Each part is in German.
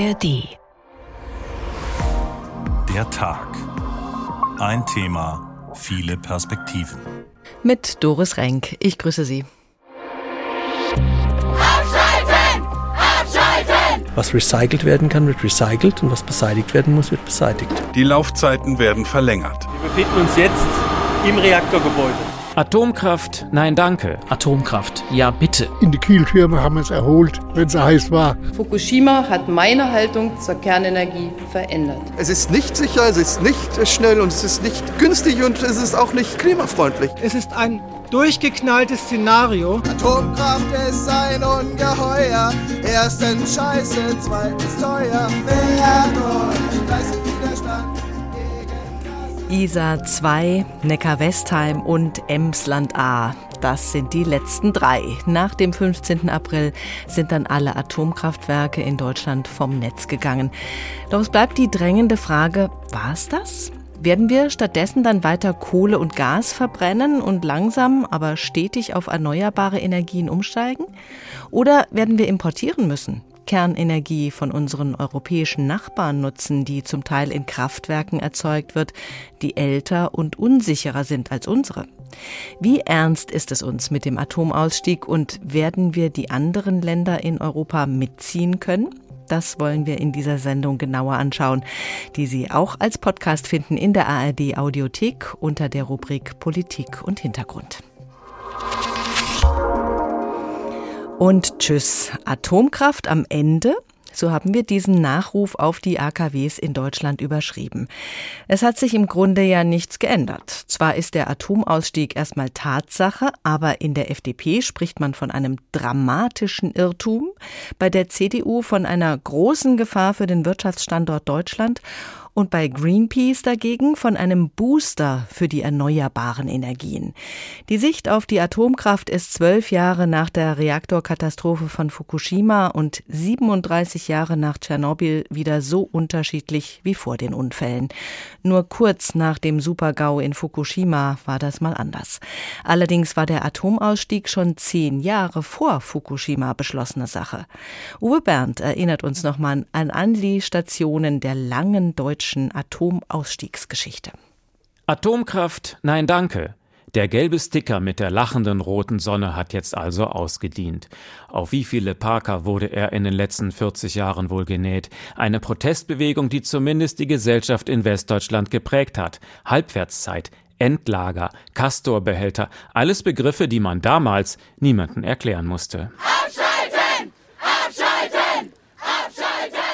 ARD. Der Tag. Ein Thema, viele Perspektiven. Mit Doris Renk. Ich grüße Sie. Abschalten! Abschalten! Was recycelt werden kann, wird recycelt und was beseitigt werden muss, wird beseitigt. Die Laufzeiten werden verlängert. Wir befinden uns jetzt im Reaktorgebäude. Atomkraft, nein danke. Atomkraft, ja bitte. In die Kieltürme haben wir es erholt, wenn es heiß war. Fukushima hat meine Haltung zur Kernenergie verändert. Es ist nicht sicher, es ist nicht schnell und es ist nicht günstig und es ist auch nicht klimafreundlich. Es ist ein durchgeknalltes Szenario. Atomkraft ist ein Ungeheuer. Erstens scheiße, zweitens teuer. Wer leistet Widerstand? Isar 2, Neckar-Westheim und Emsland A. Das sind die letzten drei. Nach dem 15. April sind dann alle Atomkraftwerke in Deutschland vom Netz gegangen. Doch es bleibt die drängende Frage, war es das? Werden wir stattdessen dann weiter Kohle und Gas verbrennen und langsam, aber stetig auf erneuerbare Energien umsteigen? Oder werden wir importieren müssen? Kernenergie von unseren europäischen Nachbarn nutzen, die zum Teil in Kraftwerken erzeugt wird, die älter und unsicherer sind als unsere. Wie ernst ist es uns mit dem Atomausstieg und werden wir die anderen Länder in Europa mitziehen können? Das wollen wir in dieser Sendung genauer anschauen, die Sie auch als Podcast finden in der ARD Audiothek unter der Rubrik Politik und Hintergrund. Und tschüss. Atomkraft am Ende? So haben wir diesen Nachruf auf die AKWs in Deutschland überschrieben. Es hat sich im Grunde ja nichts geändert. Zwar ist der Atomausstieg erstmal Tatsache, aber in der FDP spricht man von einem dramatischen Irrtum, bei der CDU von einer großen Gefahr für den Wirtschaftsstandort Deutschland und bei Greenpeace dagegen von einem Booster für die erneuerbaren Energien. Die Sicht auf die Atomkraft ist zwölf Jahre nach der Reaktorkatastrophe von Fukushima und 37 Jahre nach Tschernobyl wieder so unterschiedlich wie vor den Unfällen. Nur kurz nach dem Supergau in Fukushima war das mal anders. Allerdings war der Atomausstieg schon zehn Jahre vor Fukushima beschlossene Sache. Uwe Berndt erinnert uns nochmal an, an die Stationen der langen deutschen deutschen Atomausstiegsgeschichte. Atomkraft, nein danke. Der gelbe Sticker mit der lachenden roten Sonne hat jetzt also ausgedient. Auf wie viele Parker wurde er in den letzten 40 Jahren wohl genäht? Eine Protestbewegung, die zumindest die Gesellschaft in Westdeutschland geprägt hat. Halbwertszeit, Endlager, Castorbehälter, alles Begriffe, die man damals niemanden erklären musste.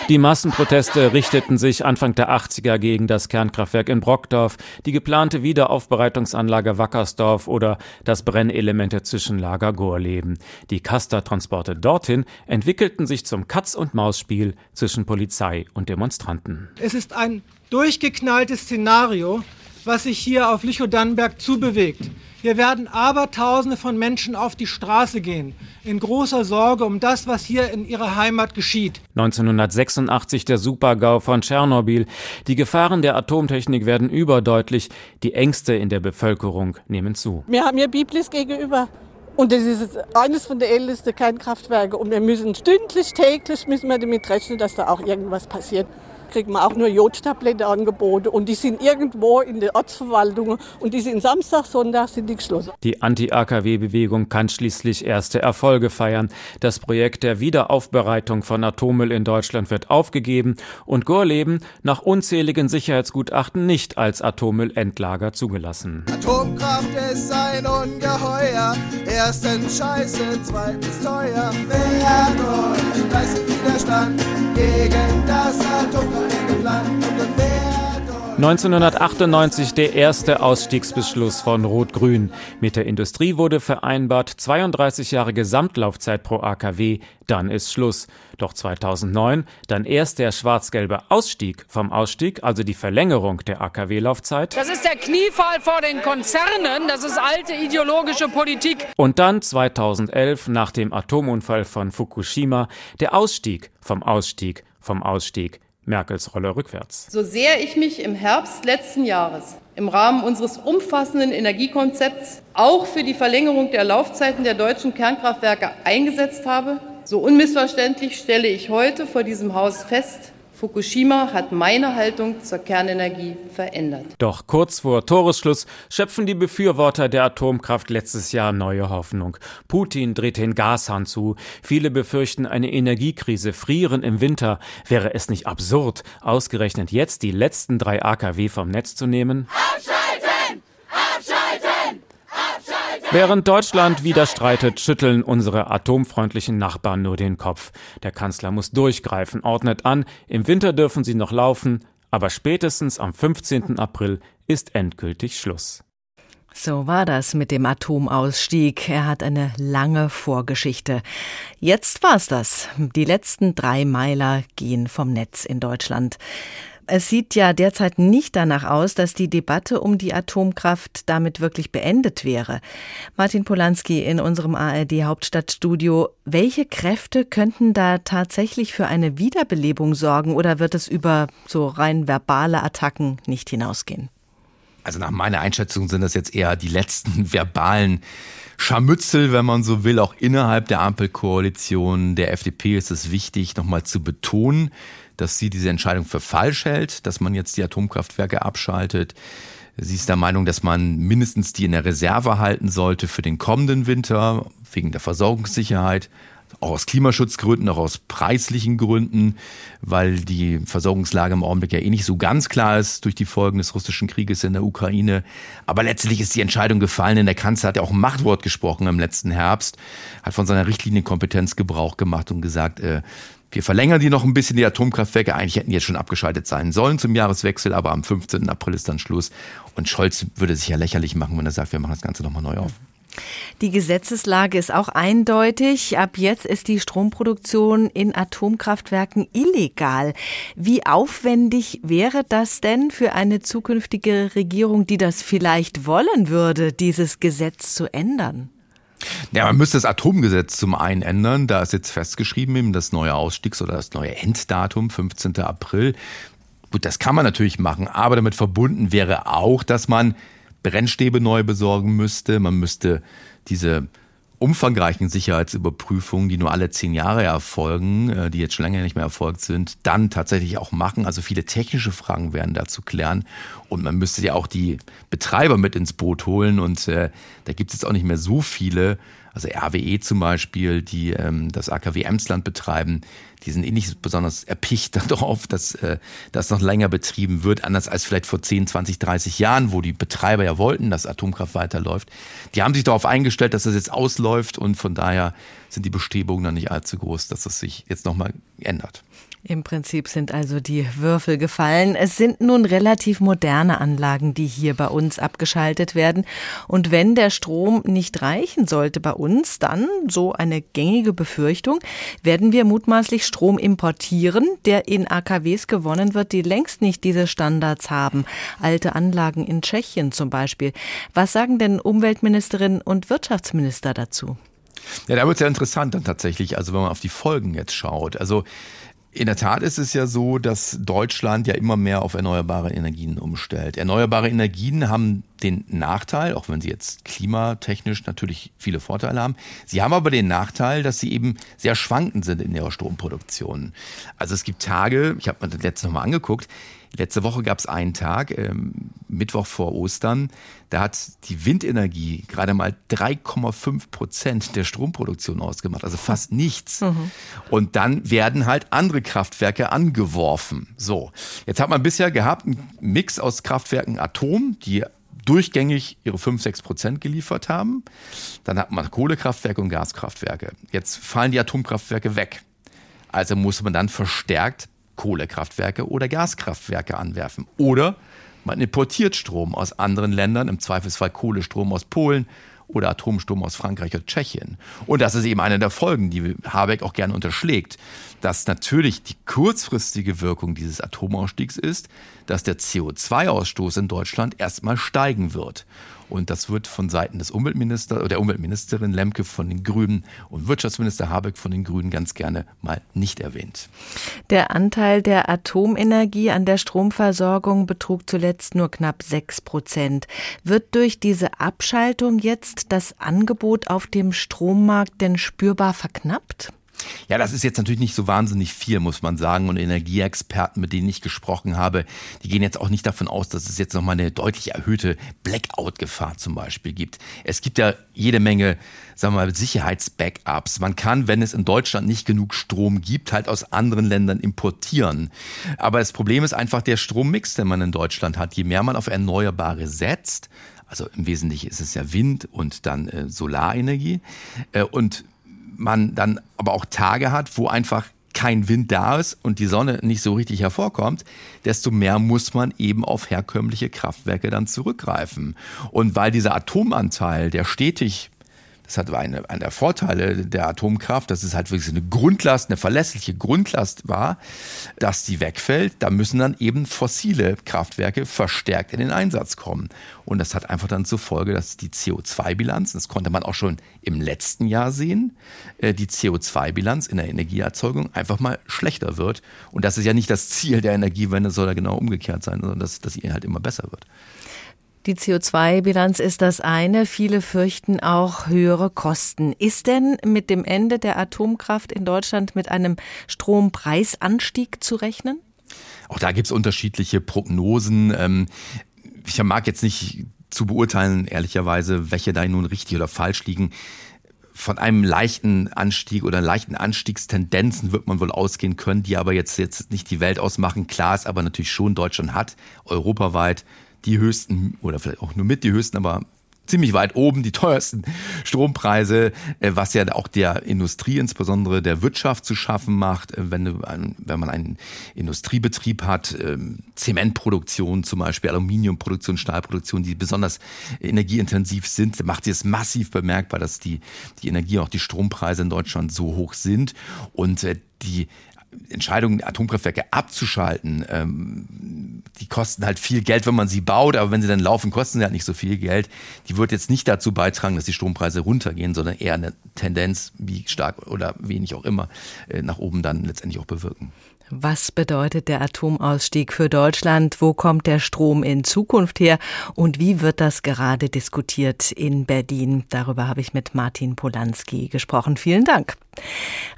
Die Massenproteste richteten sich Anfang der 80er gegen das Kernkraftwerk in Brockdorf, die geplante Wiederaufbereitungsanlage Wackersdorf oder das Brennelemente-Zwischenlager Gorleben. Die Kaster-Transporte dorthin entwickelten sich zum Katz-und-Maus-Spiel zwischen Polizei und Demonstranten. Es ist ein durchgeknalltes Szenario, was sich hier auf Lüchow-Dannenberg zubewegt. Hier werden Abertausende von Menschen auf die Straße gehen, in großer Sorge um das, was hier in ihrer Heimat geschieht. 1986 der Supergau von Tschernobyl. Die Gefahren der Atomtechnik werden überdeutlich. Die Ängste in der Bevölkerung nehmen zu. Wir haben hier Biblis gegenüber. Und das ist eines von der ältesten Kernkraftwerke. Und wir müssen stündlich, täglich müssen wir damit rechnen, dass da auch irgendwas passiert kriegt man auch nur Jodtablette angeboten und die sind irgendwo in der Ortsverwaltung und die sind Samstag, Sonntag sind die geschlossen. Die Anti-AKW-Bewegung kann schließlich erste Erfolge feiern. Das Projekt der Wiederaufbereitung von Atommüll in Deutschland wird aufgegeben und Gorleben nach unzähligen Sicherheitsgutachten nicht als Atommüllendlager zugelassen. Atomkraft ist ein Ungeheuer. Erstens scheiße, zweitens teuer. Wer leistet Widerstand gegen das Atomkraft? 1998 der erste Ausstiegsbeschluss von Rot-Grün. Mit der Industrie wurde vereinbart 32 Jahre Gesamtlaufzeit pro AKW, dann ist Schluss. Doch 2009 dann erst der schwarz-gelbe Ausstieg vom Ausstieg, also die Verlängerung der AKW-Laufzeit. Das ist der Kniefall vor den Konzernen, das ist alte ideologische Politik. Und dann 2011 nach dem Atomunfall von Fukushima der Ausstieg vom Ausstieg vom Ausstieg. Merkels Rolle rückwärts. So sehr ich mich im Herbst letzten Jahres im Rahmen unseres umfassenden Energiekonzepts auch für die Verlängerung der Laufzeiten der deutschen Kernkraftwerke eingesetzt habe, So unmissverständlich stelle ich heute vor diesem Haus fest, Fukushima hat meine Haltung zur Kernenergie verändert. Doch kurz vor Toresschluss schöpfen die Befürworter der Atomkraft letztes Jahr neue Hoffnung. Putin dreht den Gashahn zu. Viele befürchten eine Energiekrise, frieren im Winter. Wäre es nicht absurd, ausgerechnet jetzt die letzten drei AKW vom Netz zu nehmen? Abschalten! Abschalten! Abschalten! Während Deutschland wieder streitet, schütteln unsere atomfreundlichen Nachbarn nur den Kopf. Der Kanzler muss durchgreifen, ordnet an, im Winter dürfen sie noch laufen, aber spätestens am 15. April ist endgültig Schluss. So war das mit dem Atomausstieg. Er hat eine lange Vorgeschichte. Jetzt war's das. Die letzten drei Meiler gehen vom Netz in Deutschland. Es sieht ja derzeit nicht danach aus, dass die Debatte um die Atomkraft damit wirklich beendet wäre. Martin Polanski in unserem ARD Hauptstadtstudio. Welche Kräfte könnten da tatsächlich für eine Wiederbelebung sorgen oder wird es über so rein verbale Attacken nicht hinausgehen? Also nach meiner Einschätzung sind das jetzt eher die letzten verbalen Scharmützel, wenn man so will, auch innerhalb der Ampelkoalition der FDP ist es wichtig, nochmal zu betonen, dass sie diese Entscheidung für falsch hält, dass man jetzt die Atomkraftwerke abschaltet. Sie ist der Meinung, dass man mindestens die in der Reserve halten sollte für den kommenden Winter, wegen der Versorgungssicherheit, auch aus Klimaschutzgründen, auch aus preislichen Gründen, weil die Versorgungslage im Augenblick ja eh nicht so ganz klar ist durch die Folgen des russischen Krieges in der Ukraine. Aber letztlich ist die Entscheidung gefallen, denn der Kanzler hat ja auch ein Machtwort gesprochen im letzten Herbst, hat von seiner Richtlinienkompetenz Gebrauch gemacht und gesagt, äh, wir verlängern die noch ein bisschen, die Atomkraftwerke. Eigentlich hätten die jetzt schon abgeschaltet sein sollen zum Jahreswechsel, aber am 15. April ist dann Schluss. Und Scholz würde sich ja lächerlich machen, wenn er sagt, wir machen das Ganze nochmal neu auf. Die Gesetzeslage ist auch eindeutig. Ab jetzt ist die Stromproduktion in Atomkraftwerken illegal. Wie aufwendig wäre das denn für eine zukünftige Regierung, die das vielleicht wollen würde, dieses Gesetz zu ändern? Ja, man müsste das Atomgesetz zum einen ändern. Da ist jetzt festgeschrieben, eben das neue Ausstiegs- oder das neue Enddatum, 15. April. Gut, das kann man natürlich machen, aber damit verbunden wäre auch, dass man Brennstäbe neu besorgen müsste. Man müsste diese umfangreichen Sicherheitsüberprüfungen, die nur alle zehn Jahre erfolgen, äh, die jetzt schon lange nicht mehr erfolgt sind, dann tatsächlich auch machen. Also viele technische Fragen werden da zu klären. Und man müsste ja auch die Betreiber mit ins Boot holen. Und äh, da gibt es jetzt auch nicht mehr so viele. Also RWE zum Beispiel, die ähm, das AKW Emsland betreiben, die sind eh nicht besonders erpicht darauf, dass äh, das noch länger betrieben wird, anders als vielleicht vor 10, 20, 30 Jahren, wo die Betreiber ja wollten, dass Atomkraft weiterläuft. Die haben sich darauf eingestellt, dass das jetzt ausläuft und von daher sind die Bestrebungen dann nicht allzu groß, dass das sich jetzt nochmal ändert. Im Prinzip sind also die Würfel gefallen. Es sind nun relativ moderne Anlagen, die hier bei uns abgeschaltet werden. Und wenn der Strom nicht reichen sollte bei uns, dann, so eine gängige Befürchtung, werden wir mutmaßlich Strom importieren, der in AKWs gewonnen wird, die längst nicht diese Standards haben. Alte Anlagen in Tschechien zum Beispiel. Was sagen denn Umweltministerin und Wirtschaftsminister dazu? Ja, da wird es ja interessant dann tatsächlich, also wenn man auf die Folgen jetzt schaut. Also in der Tat ist es ja so, dass Deutschland ja immer mehr auf erneuerbare Energien umstellt. Erneuerbare Energien haben den Nachteil, auch wenn sie jetzt klimatechnisch natürlich viele Vorteile haben, sie haben aber den Nachteil, dass sie eben sehr schwankend sind in ihrer Stromproduktion. Also es gibt Tage, ich habe mir das letzte Mal angeguckt, Letzte Woche gab es einen Tag, ähm, Mittwoch vor Ostern, da hat die Windenergie gerade mal 3,5 Prozent der Stromproduktion ausgemacht, also fast nichts. Mhm. Und dann werden halt andere Kraftwerke angeworfen. So, jetzt hat man bisher gehabt einen Mix aus Kraftwerken Atom, die durchgängig ihre 5, 6 Prozent geliefert haben. Dann hat man Kohlekraftwerke und Gaskraftwerke. Jetzt fallen die Atomkraftwerke weg. Also muss man dann verstärkt Kohlekraftwerke oder Gaskraftwerke anwerfen. Oder man importiert Strom aus anderen Ländern, im Zweifelsfall Kohlestrom aus Polen oder Atomstrom aus Frankreich oder Tschechien. Und das ist eben eine der Folgen, die Habeck auch gerne unterschlägt, dass natürlich die kurzfristige Wirkung dieses Atomausstiegs ist, dass der CO2-Ausstoß in Deutschland erstmal steigen wird. Und das wird von Seiten des Umweltministers oder der Umweltministerin Lemke von den Grünen und Wirtschaftsminister Habeck von den Grünen ganz gerne mal nicht erwähnt. Der Anteil der Atomenergie an der Stromversorgung betrug zuletzt nur knapp sechs Prozent. Wird durch diese Abschaltung jetzt das Angebot auf dem Strommarkt denn spürbar verknappt? Ja, das ist jetzt natürlich nicht so wahnsinnig viel, muss man sagen. Und Energieexperten, mit denen ich gesprochen habe, die gehen jetzt auch nicht davon aus, dass es jetzt nochmal eine deutlich erhöhte Blackout-Gefahr zum Beispiel gibt. Es gibt ja jede Menge, sagen wir mal, Sicherheitsbackups. Man kann, wenn es in Deutschland nicht genug Strom gibt, halt aus anderen Ländern importieren. Aber das Problem ist einfach der Strommix, den man in Deutschland hat. Je mehr man auf Erneuerbare setzt, also im Wesentlichen ist es ja Wind und dann äh, Solarenergie. Äh, und man dann aber auch Tage hat, wo einfach kein Wind da ist und die Sonne nicht so richtig hervorkommt, desto mehr muss man eben auf herkömmliche Kraftwerke dann zurückgreifen. Und weil dieser Atomanteil, der stetig das hat eine, einer der Vorteile der Atomkraft, dass es halt wirklich eine Grundlast, eine verlässliche Grundlast war, dass die wegfällt. Da müssen dann eben fossile Kraftwerke verstärkt in den Einsatz kommen. Und das hat einfach dann zur Folge, dass die CO2-Bilanz, das konnte man auch schon im letzten Jahr sehen, äh, die CO2-Bilanz in der Energieerzeugung einfach mal schlechter wird. Und das ist ja nicht das Ziel der Energiewende, soll ja genau umgekehrt sein, sondern dass, dass sie halt immer besser wird. Die CO2-Bilanz ist das eine. Viele fürchten auch höhere Kosten. Ist denn mit dem Ende der Atomkraft in Deutschland mit einem Strompreisanstieg zu rechnen? Auch da gibt es unterschiedliche Prognosen. Ähm, ich mag jetzt nicht zu beurteilen, ehrlicherweise, welche da nun richtig oder falsch liegen. Von einem leichten Anstieg oder leichten Anstiegstendenzen wird man wohl ausgehen können, die aber jetzt, jetzt nicht die Welt ausmachen. Klar ist aber natürlich schon, Deutschland hat europaweit die höchsten oder vielleicht auch nur mit die höchsten, aber ziemlich weit oben die teuersten Strompreise, äh, was ja auch der Industrie, insbesondere der Wirtschaft zu schaffen macht, äh, wenn, wenn man einen Industriebetrieb hat, ähm, Zementproduktion zum Beispiel, Aluminiumproduktion, Stahlproduktion, die besonders energieintensiv sind, macht es massiv bemerkbar, dass die, die Energie, auch die Strompreise in Deutschland so hoch sind. Und äh, die Entscheidung, Atomkraftwerke abzuschalten, ähm, die kosten halt viel Geld, wenn man sie baut, aber wenn sie dann laufen, kosten sie halt nicht so viel Geld. Die wird jetzt nicht dazu beitragen, dass die Strompreise runtergehen, sondern eher eine Tendenz, wie stark oder wenig auch immer, äh, nach oben dann letztendlich auch bewirken. Was bedeutet der Atomausstieg für Deutschland? Wo kommt der Strom in Zukunft her? Und wie wird das gerade diskutiert in Berlin? Darüber habe ich mit Martin Polanski gesprochen. Vielen Dank.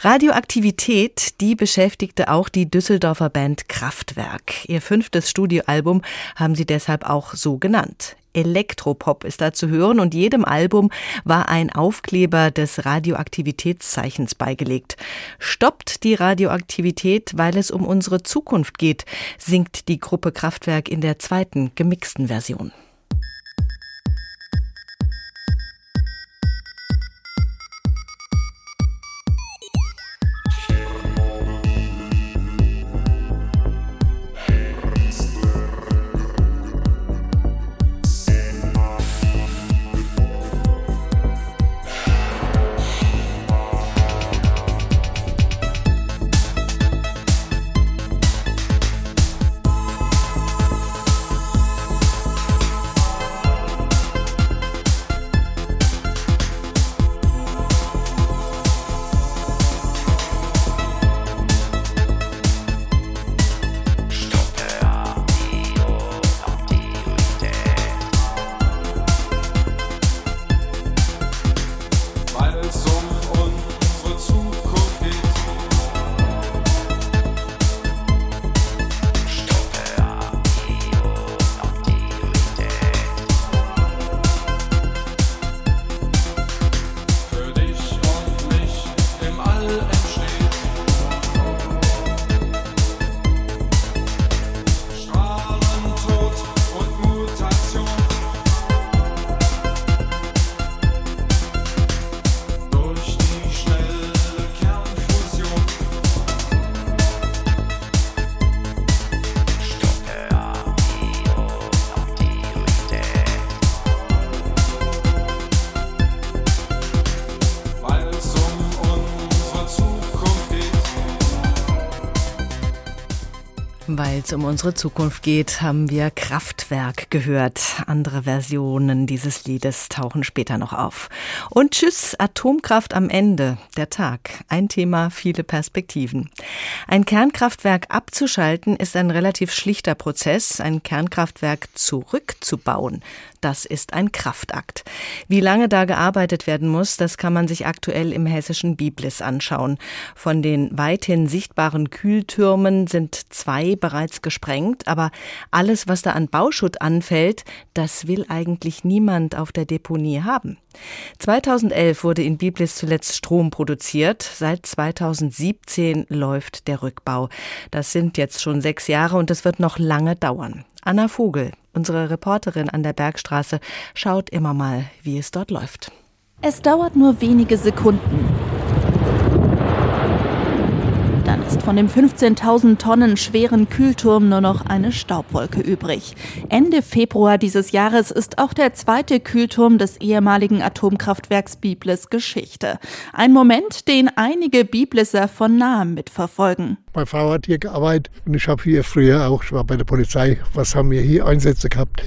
Radioaktivität, die beschäftigte auch die Düsseldorfer Band Kraftwerk. Ihr fünftes Studioalbum haben sie deshalb auch so genannt. Elektropop ist da zu hören und jedem Album war ein Aufkleber des Radioaktivitätszeichens beigelegt. Stoppt die Radioaktivität, weil es um unsere Zukunft geht, singt die Gruppe Kraftwerk in der zweiten gemixten Version. Weil es um unsere Zukunft geht, haben wir Kraftwerk gehört. Andere Versionen dieses Liedes tauchen später noch auf. Und tschüss, Atomkraft am Ende. Der Tag. Ein Thema, viele Perspektiven. Ein Kernkraftwerk abzuschalten ist ein relativ schlichter Prozess. Ein Kernkraftwerk zurückzubauen. Das ist ein Kraftakt. Wie lange da gearbeitet werden muss, das kann man sich aktuell im hessischen Biblis anschauen. Von den weithin sichtbaren Kühltürmen sind zwei bereits gesprengt, aber alles, was da an Bauschutt anfällt, das will eigentlich niemand auf der Deponie haben. 2011 wurde in Biblis zuletzt Strom produziert. Seit 2017 läuft der Rückbau. Das sind jetzt schon sechs Jahre und es wird noch lange dauern. Anna Vogel, unsere Reporterin an der Bergstraße, schaut immer mal, wie es dort läuft. Es dauert nur wenige Sekunden. Dann ist von dem 15.000 Tonnen schweren Kühlturm nur noch eine Staubwolke übrig. Ende Februar dieses Jahres ist auch der zweite Kühlturm des ehemaligen Atomkraftwerks Biblis Geschichte. Ein Moment, den einige Biblisser von nahem mitverfolgen. Meine Frau hat hier gearbeitet und ich habe hier früher auch, ich war bei der Polizei, was haben wir hier Einsätze gehabt.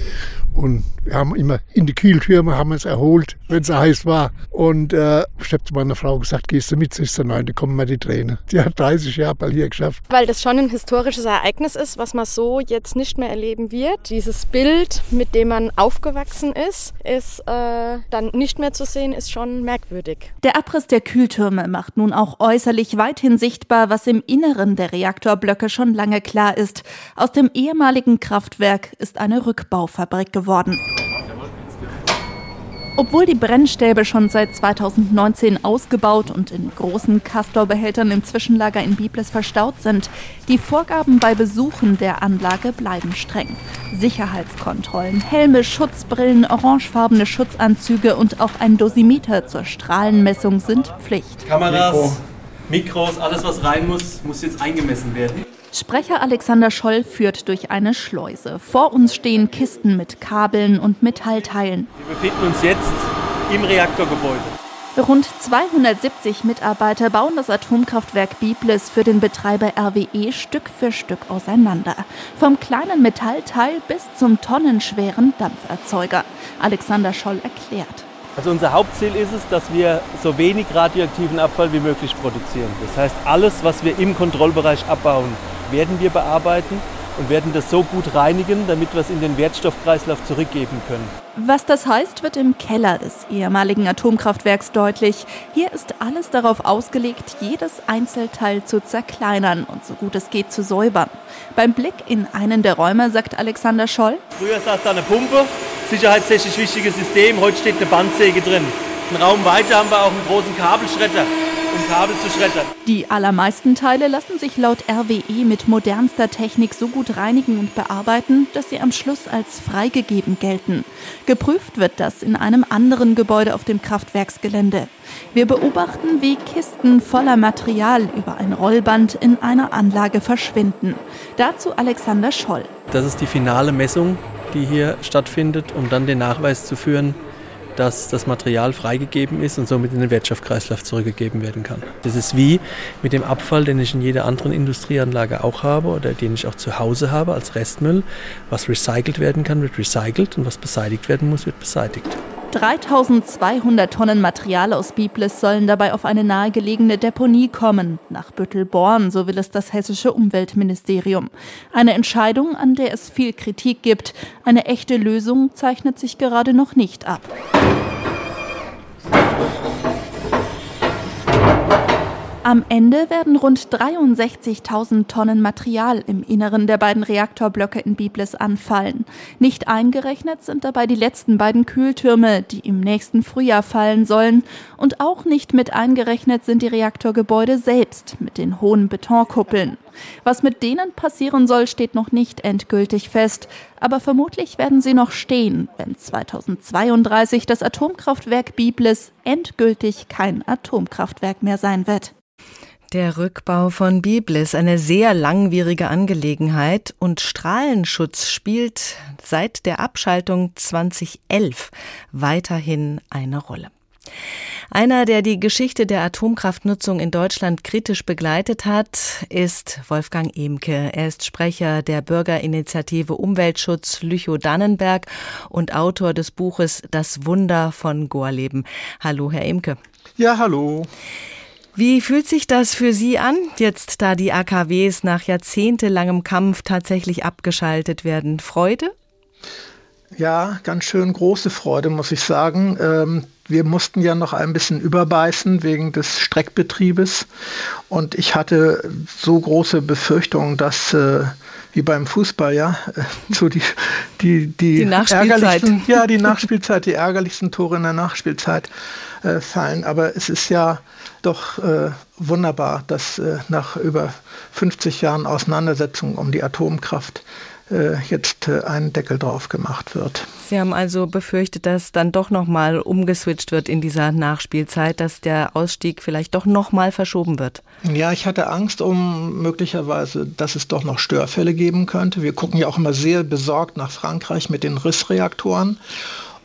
Und wir haben immer in die Kühltürme haben es erholt, wenn es heiß war. Und äh, ich habe zu meiner Frau gesagt, gehst du mit? Sie ist so, nein, da kommen mir die Tränen. Die hat 30 Jahre mal hier geschafft. Weil das schon ein historisches Ereignis ist, was man so jetzt nicht mehr erleben wird. Dieses Bild, mit dem man aufgewachsen ist, ist äh, dann nicht mehr zu sehen, ist schon merkwürdig. Der Abriss der Kühltürme macht nun auch äußerlich weithin sichtbar, was im Inneren der Reaktorblöcke schon lange klar ist. Aus dem ehemaligen Kraftwerk ist eine Rückbaufabrik geworden. Obwohl die Brennstäbe schon seit 2019 ausgebaut und in großen Castor-Behältern im Zwischenlager in Biblis verstaut sind, die Vorgaben bei Besuchen der Anlage bleiben streng. Sicherheitskontrollen, Helme, Schutzbrillen, orangefarbene Schutzanzüge und auch ein Dosimeter zur Strahlenmessung sind Pflicht. Kameras, Mikro. Mikros, alles was rein muss, muss jetzt eingemessen werden. Sprecher Alexander Scholl führt durch eine Schleuse. Vor uns stehen Kisten mit Kabeln und Metallteilen. Wir befinden uns jetzt im Reaktorgebäude. Rund 270 Mitarbeiter bauen das Atomkraftwerk Biblis für den Betreiber RWE Stück für Stück auseinander. Vom kleinen Metallteil bis zum tonnenschweren Dampferzeuger. Alexander Scholl erklärt. Also unser Hauptziel ist es, dass wir so wenig radioaktiven Abfall wie möglich produzieren. Das heißt, alles, was wir im Kontrollbereich abbauen, werden wir bearbeiten und werden das so gut reinigen, damit wir es in den Wertstoffkreislauf zurückgeben können. Was das heißt, wird im Keller des ehemaligen Atomkraftwerks deutlich. Hier ist alles darauf ausgelegt, jedes Einzelteil zu zerkleinern und so gut es geht zu säubern. Beim Blick in einen der Räume sagt Alexander Scholl: Früher saß da eine Pumpe, sicherheitstechnisch wichtiges System, heute steht eine Bandsäge drin. Einen Raum weiter haben wir auch einen großen Kabelschredder um Kabel zu schreddern. Die allermeisten Teile lassen sich laut RWE mit modernster Technik so gut reinigen und bearbeiten, dass sie am Schluss als freigegeben gelten. Geprüft wird das in einem anderen Gebäude auf dem Kraftwerksgelände. Wir beobachten, wie Kisten voller Material über ein Rollband in einer Anlage verschwinden. Dazu Alexander Scholl. Das ist die finale Messung, die hier stattfindet, um dann den Nachweis zu führen, dass das Material freigegeben ist und somit in den Wirtschaftskreislauf zurückgegeben werden kann. Das ist wie mit dem Abfall, den ich in jeder anderen Industrieanlage auch habe oder den ich auch zu Hause habe als Restmüll. Was recycelt werden kann, wird recycelt und was beseitigt werden muss, wird beseitigt. 3200 Tonnen Material aus Biblis sollen dabei auf eine nahegelegene Deponie kommen, nach Büttelborn, so will es das hessische Umweltministerium. Eine Entscheidung, an der es viel Kritik gibt. Eine echte Lösung zeichnet sich gerade noch nicht ab. Am Ende werden rund 63.000 Tonnen Material im Inneren der beiden Reaktorblöcke in Biblis anfallen. Nicht eingerechnet sind dabei die letzten beiden Kühltürme, die im nächsten Frühjahr fallen sollen. Und auch nicht mit eingerechnet sind die Reaktorgebäude selbst mit den hohen Betonkuppeln. Was mit denen passieren soll, steht noch nicht endgültig fest. Aber vermutlich werden sie noch stehen, wenn 2032 das Atomkraftwerk Biblis endgültig kein Atomkraftwerk mehr sein wird. Der Rückbau von Biblis, eine sehr langwierige Angelegenheit und Strahlenschutz spielt seit der Abschaltung 2011 weiterhin eine Rolle. Einer, der die Geschichte der Atomkraftnutzung in Deutschland kritisch begleitet hat, ist Wolfgang Emke. Er ist Sprecher der Bürgerinitiative Umweltschutz Lüchow-Dannenberg und Autor des Buches Das Wunder von Gorleben. Hallo, Herr Emke. Ja, hallo. Wie fühlt sich das für Sie an, jetzt da die AKWs nach jahrzehntelangem Kampf tatsächlich abgeschaltet werden? Freude? Ja, ganz schön große Freude, muss ich sagen. Ähm, wir mussten ja noch ein bisschen überbeißen wegen des Streckbetriebes. Und ich hatte so große Befürchtungen, dass äh, wie beim Fußball, ja, äh, so die, die, die, die Nachspielzeit. Ja, die Nachspielzeit, die ärgerlichsten Tore in der Nachspielzeit äh, fallen. Aber es ist ja doch äh, wunderbar, dass äh, nach über 50 Jahren Auseinandersetzung um die Atomkraft äh, jetzt äh, ein Deckel drauf gemacht wird. Sie haben also befürchtet, dass dann doch nochmal umgeswitcht wird in dieser Nachspielzeit, dass der Ausstieg vielleicht doch nochmal verschoben wird. Ja, ich hatte Angst um möglicherweise, dass es doch noch Störfälle geben könnte. Wir gucken ja auch immer sehr besorgt nach Frankreich mit den Rissreaktoren.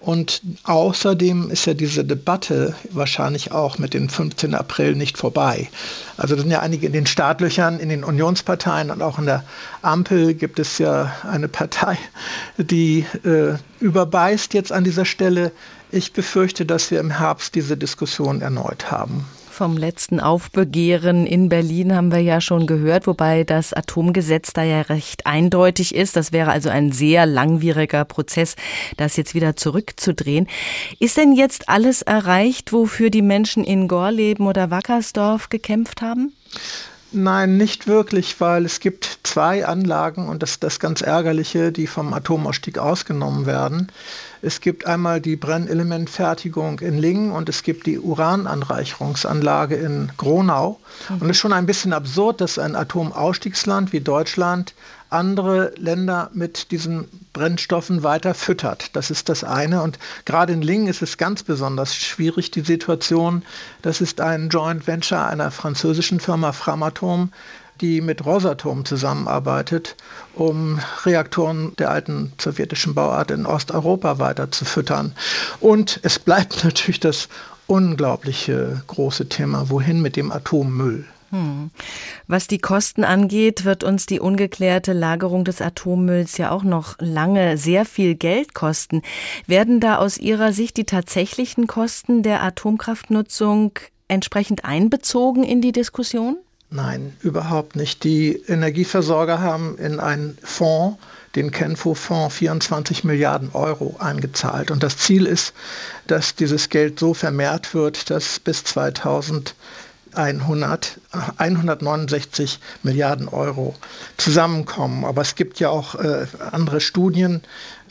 Und außerdem ist ja diese Debatte wahrscheinlich auch mit dem 15. April nicht vorbei. Also sind ja einige in den Startlöchern, in den Unionsparteien und auch in der Ampel gibt es ja eine Partei, die äh, überbeißt jetzt an dieser Stelle. Ich befürchte, dass wir im Herbst diese Diskussion erneut haben. Vom letzten Aufbegehren in Berlin haben wir ja schon gehört, wobei das Atomgesetz da ja recht eindeutig ist. Das wäre also ein sehr langwieriger Prozess, das jetzt wieder zurückzudrehen. Ist denn jetzt alles erreicht, wofür die Menschen in Gorleben oder Wackersdorf gekämpft haben? Nein, nicht wirklich, weil es gibt zwei Anlagen und das ist das ganz Ärgerliche, die vom Atomausstieg ausgenommen werden. Es gibt einmal die Brennelementfertigung in Lingen und es gibt die Urananreicherungsanlage in Gronau. Und es ist schon ein bisschen absurd, dass ein Atomausstiegsland wie Deutschland andere Länder mit diesen Brennstoffen weiter füttert. Das ist das eine. Und gerade in Lingen ist es ganz besonders schwierig, die Situation. Das ist ein Joint Venture einer französischen Firma Framatom, die mit Rosatom zusammenarbeitet, um Reaktoren der alten sowjetischen Bauart in Osteuropa weiter zu füttern. Und es bleibt natürlich das unglaubliche große Thema, wohin mit dem Atommüll. Hm. Was die Kosten angeht, wird uns die ungeklärte Lagerung des Atommülls ja auch noch lange sehr viel Geld kosten. Werden da aus Ihrer Sicht die tatsächlichen Kosten der Atomkraftnutzung entsprechend einbezogen in die Diskussion? Nein, überhaupt nicht. Die Energieversorger haben in einen Fonds, den Kenfo-Fonds, 24 Milliarden Euro eingezahlt. Und das Ziel ist, dass dieses Geld so vermehrt wird, dass bis 2000 100, 169 Milliarden Euro zusammenkommen. Aber es gibt ja auch äh, andere Studien,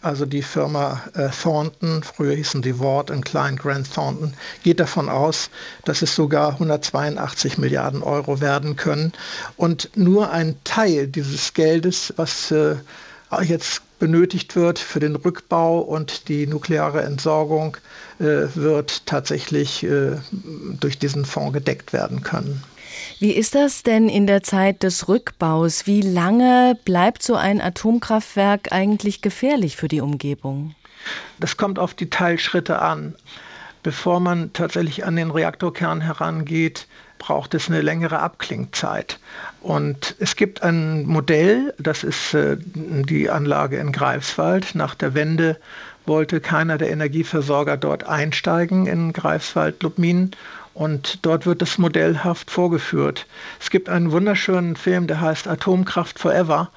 also die Firma äh, Thornton, früher hießen die Ward und Klein Grant Thornton, geht davon aus, dass es sogar 182 Milliarden Euro werden können. Und nur ein Teil dieses Geldes, was äh, jetzt benötigt wird für den Rückbau und die nukleare Entsorgung, äh, wird tatsächlich äh, durch diesen Fonds gedeckt werden können. Wie ist das denn in der Zeit des Rückbaus? Wie lange bleibt so ein Atomkraftwerk eigentlich gefährlich für die Umgebung? Das kommt auf die Teilschritte an. Bevor man tatsächlich an den Reaktorkern herangeht, braucht es eine längere Abklingzeit. Und es gibt ein Modell, das ist äh, die Anlage in Greifswald. Nach der Wende wollte keiner der Energieversorger dort einsteigen in Greifswald-Lubmin. Und dort wird es modellhaft vorgeführt. Es gibt einen wunderschönen Film, der heißt Atomkraft Forever.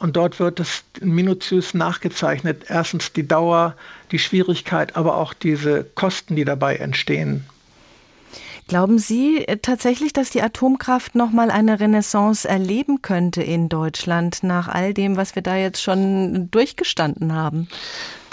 Und dort wird es minutiös nachgezeichnet. Erstens die Dauer, die Schwierigkeit, aber auch diese Kosten, die dabei entstehen. Glauben Sie äh, tatsächlich, dass die Atomkraft noch mal eine Renaissance erleben könnte in Deutschland nach all dem, was wir da jetzt schon durchgestanden haben?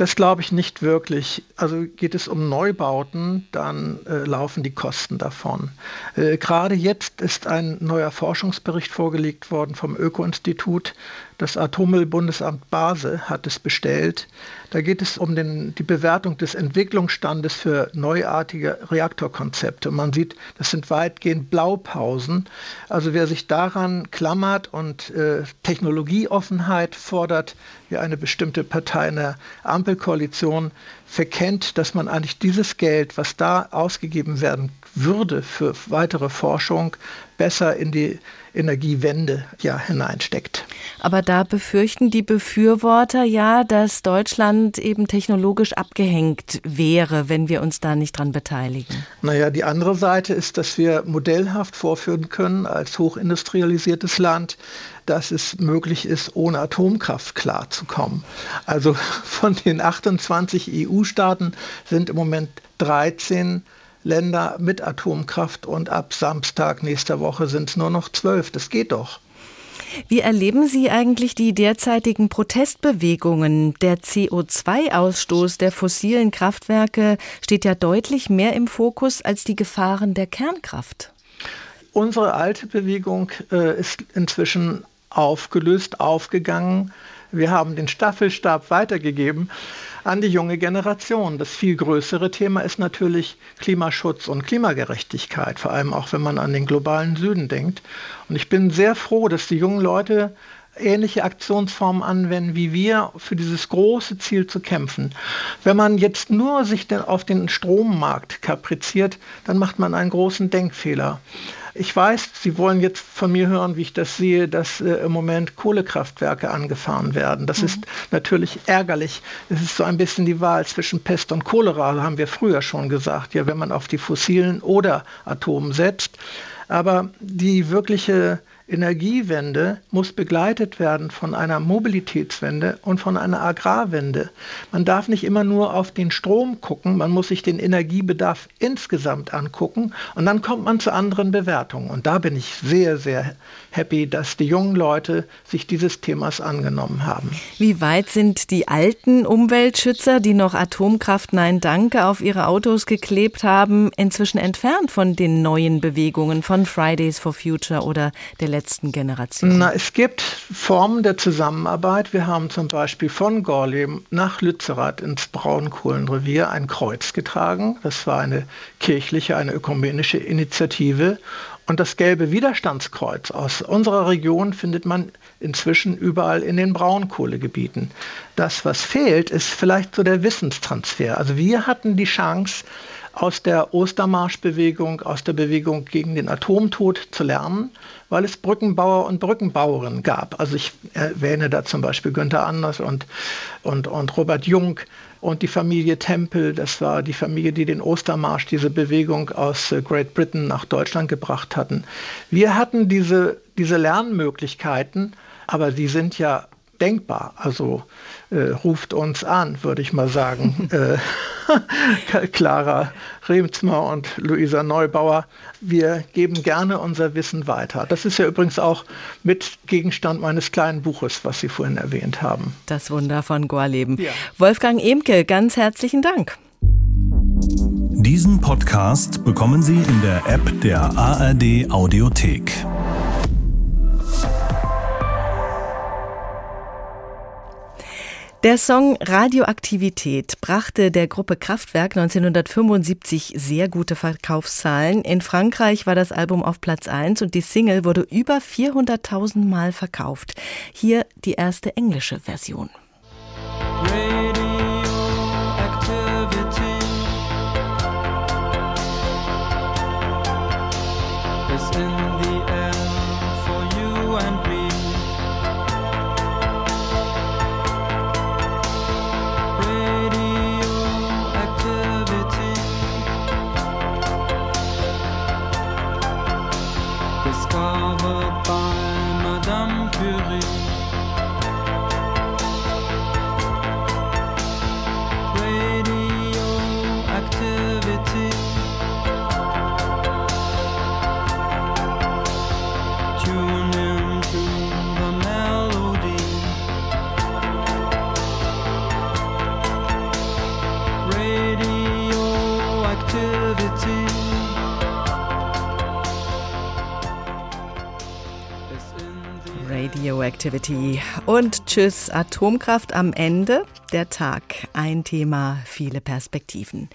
Das glaube ich nicht wirklich. Also geht es um Neubauten, dann äh, laufen die Kosten davon. Äh, Gerade jetzt ist ein neuer Forschungsbericht vorgelegt worden vom Öko-Institut. Das Atommüllbundesamt Basel hat es bestellt. Da geht es um den, die Bewertung des Entwicklungsstandes für neuartige Reaktorkonzepte. man sieht, das sind weitgehend Blaupausen. Also wer sich daran klammert und äh, Technologieoffenheit fordert, wie eine bestimmte Partei in der Ampelkoalition verkennt, dass man eigentlich dieses Geld, was da ausgegeben werden würde für weitere Forschung, besser in die Energiewende ja hineinsteckt. Aber da befürchten die Befürworter ja, dass Deutschland eben technologisch abgehängt wäre, wenn wir uns da nicht dran beteiligen. Naja, die andere Seite ist, dass wir modellhaft vorführen können als hochindustrialisiertes Land, dass es möglich ist, ohne Atomkraft klarzukommen. Also von den 28 EU-Staaten sind im Moment 13 Länder mit Atomkraft und ab Samstag nächster Woche sind es nur noch zwölf. Das geht doch. Wie erleben Sie eigentlich die derzeitigen Protestbewegungen? Der CO2-Ausstoß der fossilen Kraftwerke steht ja deutlich mehr im Fokus als die Gefahren der Kernkraft. Unsere alte Bewegung äh, ist inzwischen aufgelöst, aufgegangen. Wir haben den Staffelstab weitergegeben an die junge Generation. Das viel größere Thema ist natürlich Klimaschutz und Klimagerechtigkeit, vor allem auch wenn man an den globalen Süden denkt. Und ich bin sehr froh, dass die jungen Leute ähnliche Aktionsformen anwenden wie wir, für dieses große Ziel zu kämpfen. Wenn man jetzt nur sich auf den Strommarkt kapriziert, dann macht man einen großen Denkfehler. Ich weiß, Sie wollen jetzt von mir hören, wie ich das sehe, dass äh, im Moment Kohlekraftwerke angefahren werden. Das mhm. ist natürlich ärgerlich. Es ist so ein bisschen die Wahl zwischen Pest und Cholera, haben wir früher schon gesagt. Ja, wenn man auf die fossilen oder Atom setzt. Aber die wirkliche Energiewende muss begleitet werden von einer Mobilitätswende und von einer Agrarwende. Man darf nicht immer nur auf den Strom gucken, man muss sich den Energiebedarf insgesamt angucken und dann kommt man zu anderen Bewertungen. Und da bin ich sehr, sehr happy, dass die jungen Leute sich dieses Themas angenommen haben. Wie weit sind die alten Umweltschützer, die noch Atomkraft Nein Danke auf ihre Autos geklebt haben, inzwischen entfernt von den neuen Bewegungen von Fridays for Future oder der letzten Generation? Na, es gibt Formen der Zusammenarbeit. Wir haben zum Beispiel von Gorleben nach Lützerath ins Braunkohlenrevier ein Kreuz getragen. Das war eine kirchliche, eine ökumenische Initiative. Und das gelbe Widerstandskreuz aus unserer Region findet man inzwischen überall in den Braunkohlegebieten. Das, was fehlt, ist vielleicht so der Wissenstransfer. Also wir hatten die Chance, aus der Ostermarschbewegung, aus der Bewegung gegen den Atomtod zu lernen, weil es Brückenbauer und Brückenbauerinnen gab. Also ich erwähne da zum Beispiel Günther Anders und, und, und Robert Jung und die Familie Temple, das war die Familie, die den Ostermarsch, diese Bewegung aus äh, Great Britain nach Deutschland gebracht hatten. Wir hatten diese, diese Lernmöglichkeiten, aber die sind ja denkbar. Also äh, ruft uns an, würde ich mal sagen. äh, Clara Remsmer und Luisa Neubauer. Wir geben gerne unser Wissen weiter. Das ist ja übrigens auch mit Gegenstand meines kleinen Buches, was Sie vorhin erwähnt haben. Das Wunder von Gorleben. Ja. Wolfgang Emke, ganz herzlichen Dank. Diesen Podcast bekommen Sie in der App der ARD Audiothek. Der Song Radioaktivität brachte der Gruppe Kraftwerk 1975 sehr gute Verkaufszahlen. In Frankreich war das Album auf Platz 1 und die Single wurde über 400.000 Mal verkauft. Hier die erste englische Version. Radioactivity. Und tschüss, Atomkraft am Ende. Der Tag. Ein Thema, viele Perspektiven.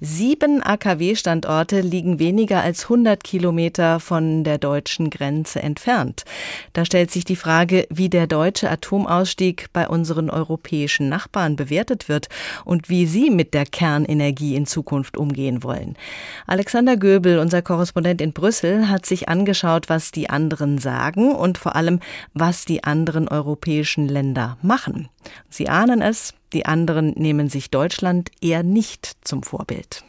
Sieben AKW-Standorte liegen weniger als 100 Kilometer von der deutschen Grenze entfernt. Da stellt sich die Frage, wie der deutsche Atomausstieg bei unseren europäischen Nachbarn bewertet wird und wie sie mit der Kernenergie in Zukunft umgehen wollen. Alexander Göbel, unser Korrespondent in Brüssel, hat sich angeschaut, was die anderen sagen und vor allem, was die anderen europäischen Länder machen. Sie ahnen es, die anderen nehmen sich Deutschland eher nicht zum Vorbild.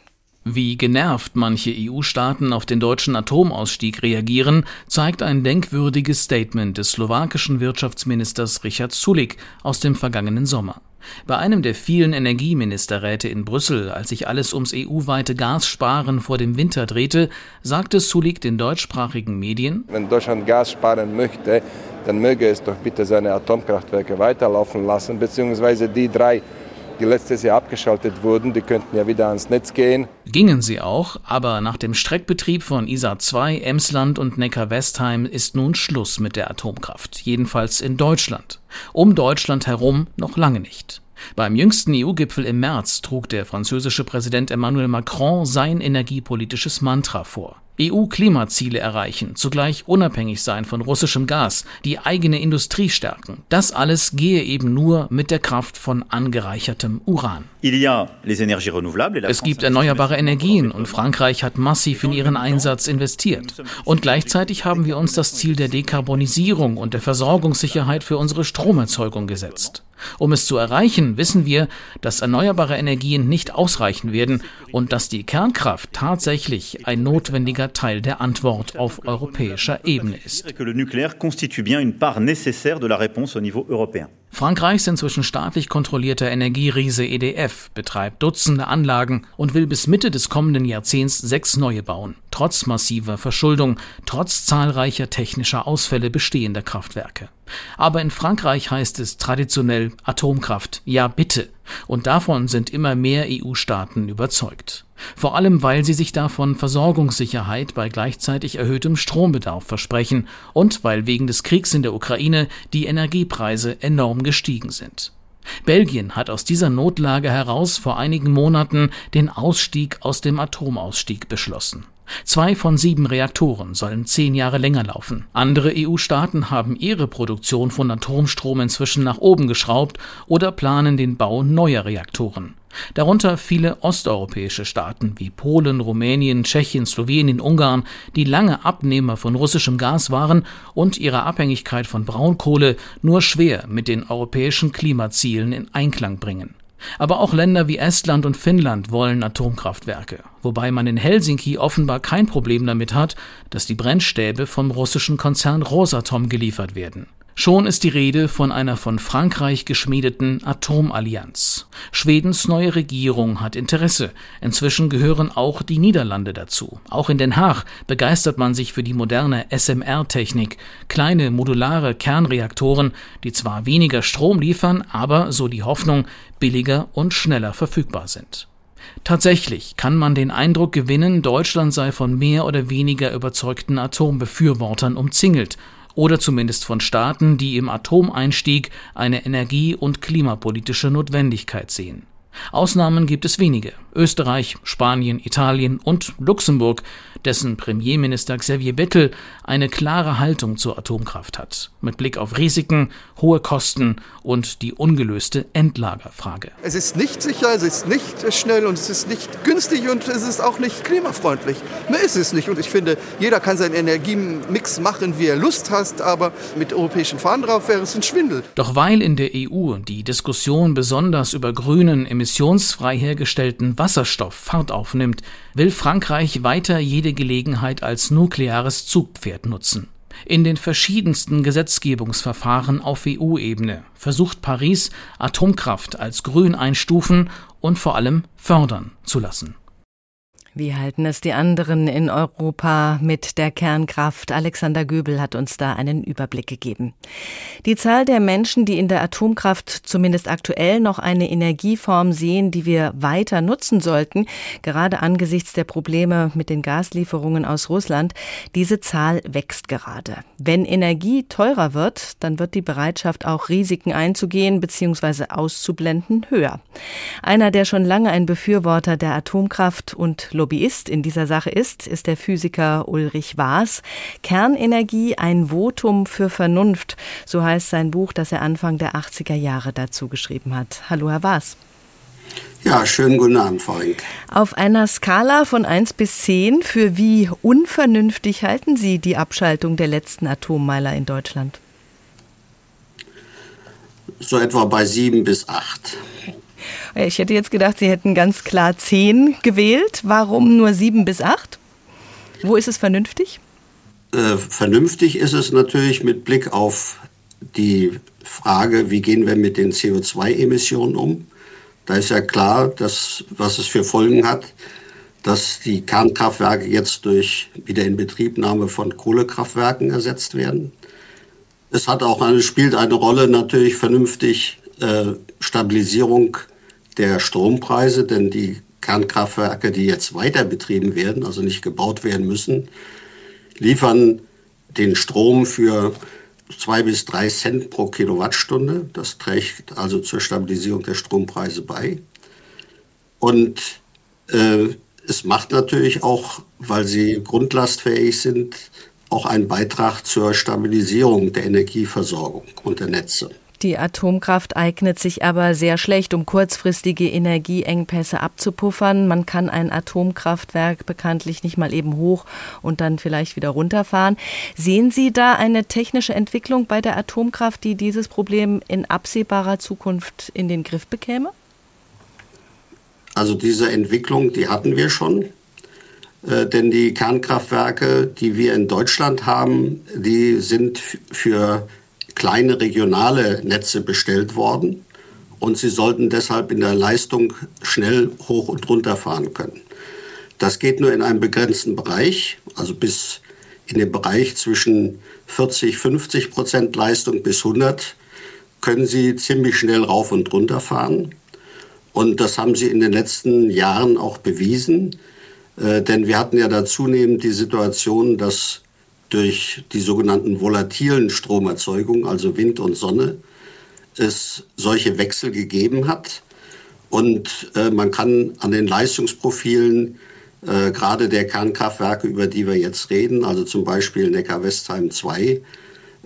Wie genervt manche EU-Staaten auf den deutschen Atomausstieg reagieren, zeigt ein denkwürdiges Statement des slowakischen Wirtschaftsministers Richard Sulik aus dem vergangenen Sommer. Bei einem der vielen Energieministerräte in Brüssel, als sich alles ums EU-weite Gassparen vor dem Winter drehte, sagte Sulik den deutschsprachigen Medien: Wenn Deutschland Gas sparen möchte, dann möge es doch bitte seine Atomkraftwerke weiterlaufen lassen, beziehungsweise die drei, die letztes Jahr abgeschaltet wurden, die könnten ja wieder ans Netz gehen. Gingen sie auch, aber nach dem Streckbetrieb von ISA 2, Emsland und Neckar-Westheim ist nun Schluss mit der Atomkraft, jedenfalls in Deutschland. Um Deutschland herum noch lange nicht. Beim jüngsten EU-Gipfel im März trug der französische Präsident Emmanuel Macron sein energiepolitisches Mantra vor. EU-Klimaziele erreichen, zugleich unabhängig sein von russischem Gas, die eigene Industrie stärken. Das alles gehe eben nur mit der Kraft von angereichertem Uran. Es gibt erneuerbare Energien und Frankreich hat massiv in ihren Einsatz investiert. Und gleichzeitig haben wir uns das Ziel der Dekarbonisierung und der Versorgungssicherheit für unsere Stromerzeugung gesetzt. Um es zu erreichen, wissen wir, dass erneuerbare Energien nicht ausreichen werden und dass die Kernkraft tatsächlich ein notwendiger Teil der Antwort auf europäischer Ebene ist. Frankreichs inzwischen staatlich kontrollierter Energieriese EDF betreibt Dutzende Anlagen und will bis Mitte des kommenden Jahrzehnts sechs neue bauen, trotz massiver Verschuldung, trotz zahlreicher technischer Ausfälle bestehender Kraftwerke. Aber in Frankreich heißt es traditionell Atomkraft, ja bitte, und davon sind immer mehr EU-Staaten überzeugt. Vor allem, weil sie sich davon Versorgungssicherheit bei gleichzeitig erhöhtem Strombedarf versprechen und weil wegen des Kriegs in der Ukraine die Energiepreise enorm gestiegen sind. Belgien hat aus dieser Notlage heraus vor einigen Monaten den Ausstieg aus dem Atomausstieg beschlossen. Zwei von sieben Reaktoren sollen zehn Jahre länger laufen. Andere EU-Staaten haben ihre Produktion von Atomstrom inzwischen nach oben geschraubt oder planen den Bau neuer Reaktoren. Darunter viele osteuropäische Staaten wie Polen, Rumänien, Tschechien, Slowenien, Ungarn, die lange Abnehmer von russischem Gas waren und ihre Abhängigkeit von Braunkohle nur schwer mit den europäischen Klimazielen in Einklang bringen. Aber auch Länder wie Estland und Finnland wollen Atomkraftwerke, wobei man in Helsinki offenbar kein Problem damit hat, dass die Brennstäbe vom russischen Konzern Rosatom geliefert werden. Schon ist die Rede von einer von Frankreich geschmiedeten Atomallianz. Schwedens neue Regierung hat Interesse. Inzwischen gehören auch die Niederlande dazu. Auch in Den Haag begeistert man sich für die moderne SMR-Technik, kleine modulare Kernreaktoren, die zwar weniger Strom liefern, aber, so die Hoffnung, billiger und schneller verfügbar sind. Tatsächlich kann man den Eindruck gewinnen, Deutschland sei von mehr oder weniger überzeugten Atombefürwortern umzingelt oder zumindest von Staaten, die im Atomeinstieg eine energie- und klimapolitische Notwendigkeit sehen. Ausnahmen gibt es wenige. Österreich, Spanien, Italien und Luxemburg, dessen Premierminister Xavier Bettel eine klare Haltung zur Atomkraft hat, mit Blick auf Risiken, hohe Kosten und die ungelöste Endlagerfrage. Es ist nicht sicher, es ist nicht schnell und es ist nicht günstig und es ist auch nicht klimafreundlich. Mehr ist es nicht und ich finde, jeder kann seinen Energiemix machen, wie er Lust hat, aber mit europäischen Fahnen drauf wäre es ein Schwindel. Doch weil in der EU die Diskussion besonders über grünen, emissionsfrei hergestellten Wasserstoff Fahrt aufnimmt, will Frankreich weiter jede Gelegenheit als nukleares Zugpferd nutzen. In den verschiedensten Gesetzgebungsverfahren auf EU-Ebene versucht Paris, Atomkraft als grün einstufen und vor allem fördern zu lassen. Wie halten es die anderen in Europa mit der Kernkraft? Alexander Göbel hat uns da einen Überblick gegeben. Die Zahl der Menschen, die in der Atomkraft zumindest aktuell noch eine Energieform sehen, die wir weiter nutzen sollten, gerade angesichts der Probleme mit den Gaslieferungen aus Russland, diese Zahl wächst gerade. Wenn Energie teurer wird, dann wird die Bereitschaft auch Risiken einzugehen bzw. auszublenden höher. Einer, der schon lange ein Befürworter der Atomkraft und Lobbyist in dieser Sache ist, ist der Physiker Ulrich Waas. Kernenergie, ein Votum für Vernunft, so heißt sein Buch, das er Anfang der 80er Jahre dazu geschrieben hat. Hallo, Herr Waas. Ja, schönen guten Abend, Frau Rink. Auf einer Skala von 1 bis 10, für wie unvernünftig halten Sie die Abschaltung der letzten Atommeiler in Deutschland? So etwa bei 7 bis 8. Ich hätte jetzt gedacht, Sie hätten ganz klar 10 gewählt. Warum nur 7 bis 8? Wo ist es vernünftig? Äh, vernünftig ist es natürlich mit Blick auf die Frage, wie gehen wir mit den CO2-Emissionen um. Da ist ja klar, dass, was es für Folgen hat, dass die Kernkraftwerke jetzt durch Wiederinbetriebnahme von Kohlekraftwerken ersetzt werden. Es hat auch eine, spielt eine Rolle natürlich vernünftig äh, Stabilisierung der Strompreise, denn die Kernkraftwerke, die jetzt weiter betrieben werden, also nicht gebaut werden müssen, liefern den Strom für zwei bis drei Cent pro Kilowattstunde. Das trägt also zur Stabilisierung der Strompreise bei. Und äh, es macht natürlich auch, weil sie grundlastfähig sind, auch einen Beitrag zur Stabilisierung der Energieversorgung und der Netze. Die Atomkraft eignet sich aber sehr schlecht, um kurzfristige Energieengpässe abzupuffern. Man kann ein Atomkraftwerk bekanntlich nicht mal eben hoch und dann vielleicht wieder runterfahren. Sehen Sie da eine technische Entwicklung bei der Atomkraft, die dieses Problem in absehbarer Zukunft in den Griff bekäme? Also diese Entwicklung, die hatten wir schon. Äh, denn die Kernkraftwerke, die wir in Deutschland haben, die sind für kleine regionale Netze bestellt worden und sie sollten deshalb in der Leistung schnell hoch und runter fahren können. Das geht nur in einem begrenzten Bereich, also bis in den Bereich zwischen 40, 50 Prozent Leistung bis 100 können Sie ziemlich schnell rauf und runter fahren. Und das haben Sie in den letzten Jahren auch bewiesen, äh, denn wir hatten ja da zunehmend die Situation, dass durch die sogenannten volatilen Stromerzeugungen, also Wind und Sonne, es solche Wechsel gegeben hat. Und äh, man kann an den Leistungsprofilen äh, gerade der Kernkraftwerke, über die wir jetzt reden, also zum Beispiel Neckar-Westheim 2,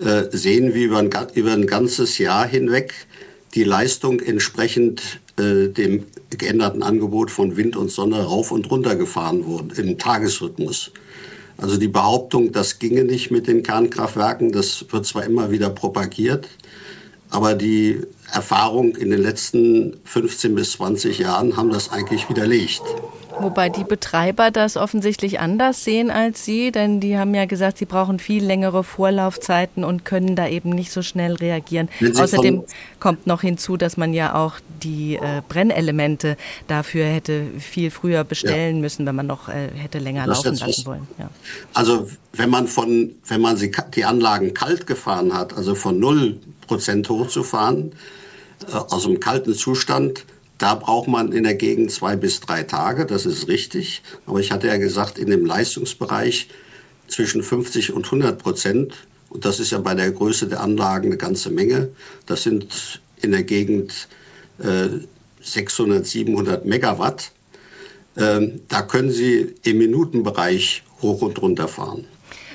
äh, sehen, wie über ein, über ein ganzes Jahr hinweg die Leistung entsprechend äh, dem geänderten Angebot von Wind und Sonne rauf und runter gefahren wurde im Tagesrhythmus. Also die Behauptung, das ginge nicht mit den Kernkraftwerken, das wird zwar immer wieder propagiert, aber die Erfahrung in den letzten 15 bis 20 Jahren haben das eigentlich widerlegt. Wobei die Betreiber das offensichtlich anders sehen als Sie, denn die haben ja gesagt, sie brauchen viel längere Vorlaufzeiten und können da eben nicht so schnell reagieren. Außerdem kommt noch hinzu, dass man ja auch die äh, Brennelemente dafür hätte viel früher bestellen ja. müssen, wenn man noch äh, hätte länger das laufen lassen wollen. Ja. Also wenn man von, wenn man sie, die Anlagen kalt gefahren hat, also von 0 Prozent hochzufahren, äh, aus einem kalten Zustand, da braucht man in der Gegend zwei bis drei Tage, das ist richtig. Aber ich hatte ja gesagt, in dem Leistungsbereich zwischen 50 und 100 Prozent, und das ist ja bei der Größe der Anlagen eine ganze Menge, das sind in der Gegend äh, 600, 700 Megawatt. Ähm, da können Sie im Minutenbereich hoch und runter fahren.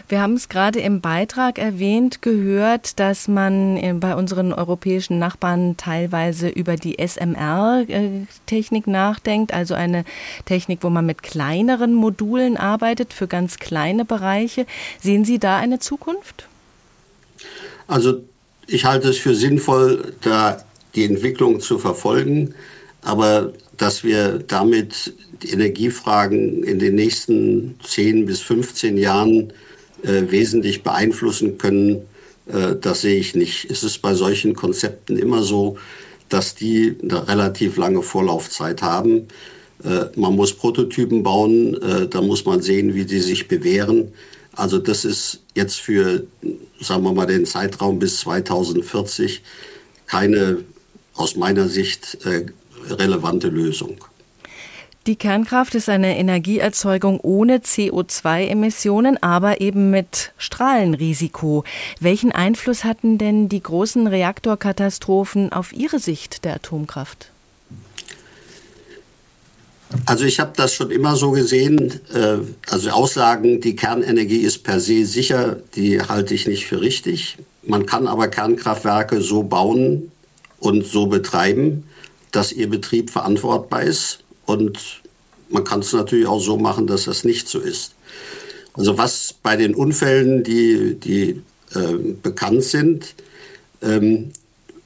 Wir haben es gerade im Beitrag erwähnt, gehört, dass man äh, bei unseren europäischen Nachbarn teilweise über die SMR-Technik nachdenkt, also eine Technik, wo man mit kleineren Modulen arbeitet für ganz kleine Bereiche. Sehen Sie da eine Zukunft? Also ich halte es für sinnvoll, da die Entwicklung zu verfolgen, aber dass wir damit die Energiefragen in den nächsten 10 bis 15 Jahren äh, wesentlich beeinflussen können, äh, das sehe ich nicht. Es ist bei solchen Konzepten immer so, dass die eine relativ lange Vorlaufzeit haben. Äh, man muss Prototypen bauen, äh, da muss man sehen, wie sie sich bewähren. Also das ist jetzt für, sagen wir mal, den Zeitraum bis 2040 keine aus meiner Sicht äh, relevante Lösung. Die Kernkraft ist eine Energieerzeugung ohne CO2-Emissionen, aber eben mit Strahlenrisiko. Welchen Einfluss hatten denn die großen Reaktorkatastrophen auf Ihre Sicht der Atomkraft? Also ich habe das schon immer so gesehen. Äh, also Aussagen, die Kernenergie ist per se sicher, die halte ich nicht für richtig. Man kann aber Kernkraftwerke so bauen und so betreiben, dass ihr Betrieb verantwortbar ist. Und man kann es natürlich auch so machen, dass das nicht so ist. Also was bei den Unfällen, die, die äh, bekannt sind, ähm,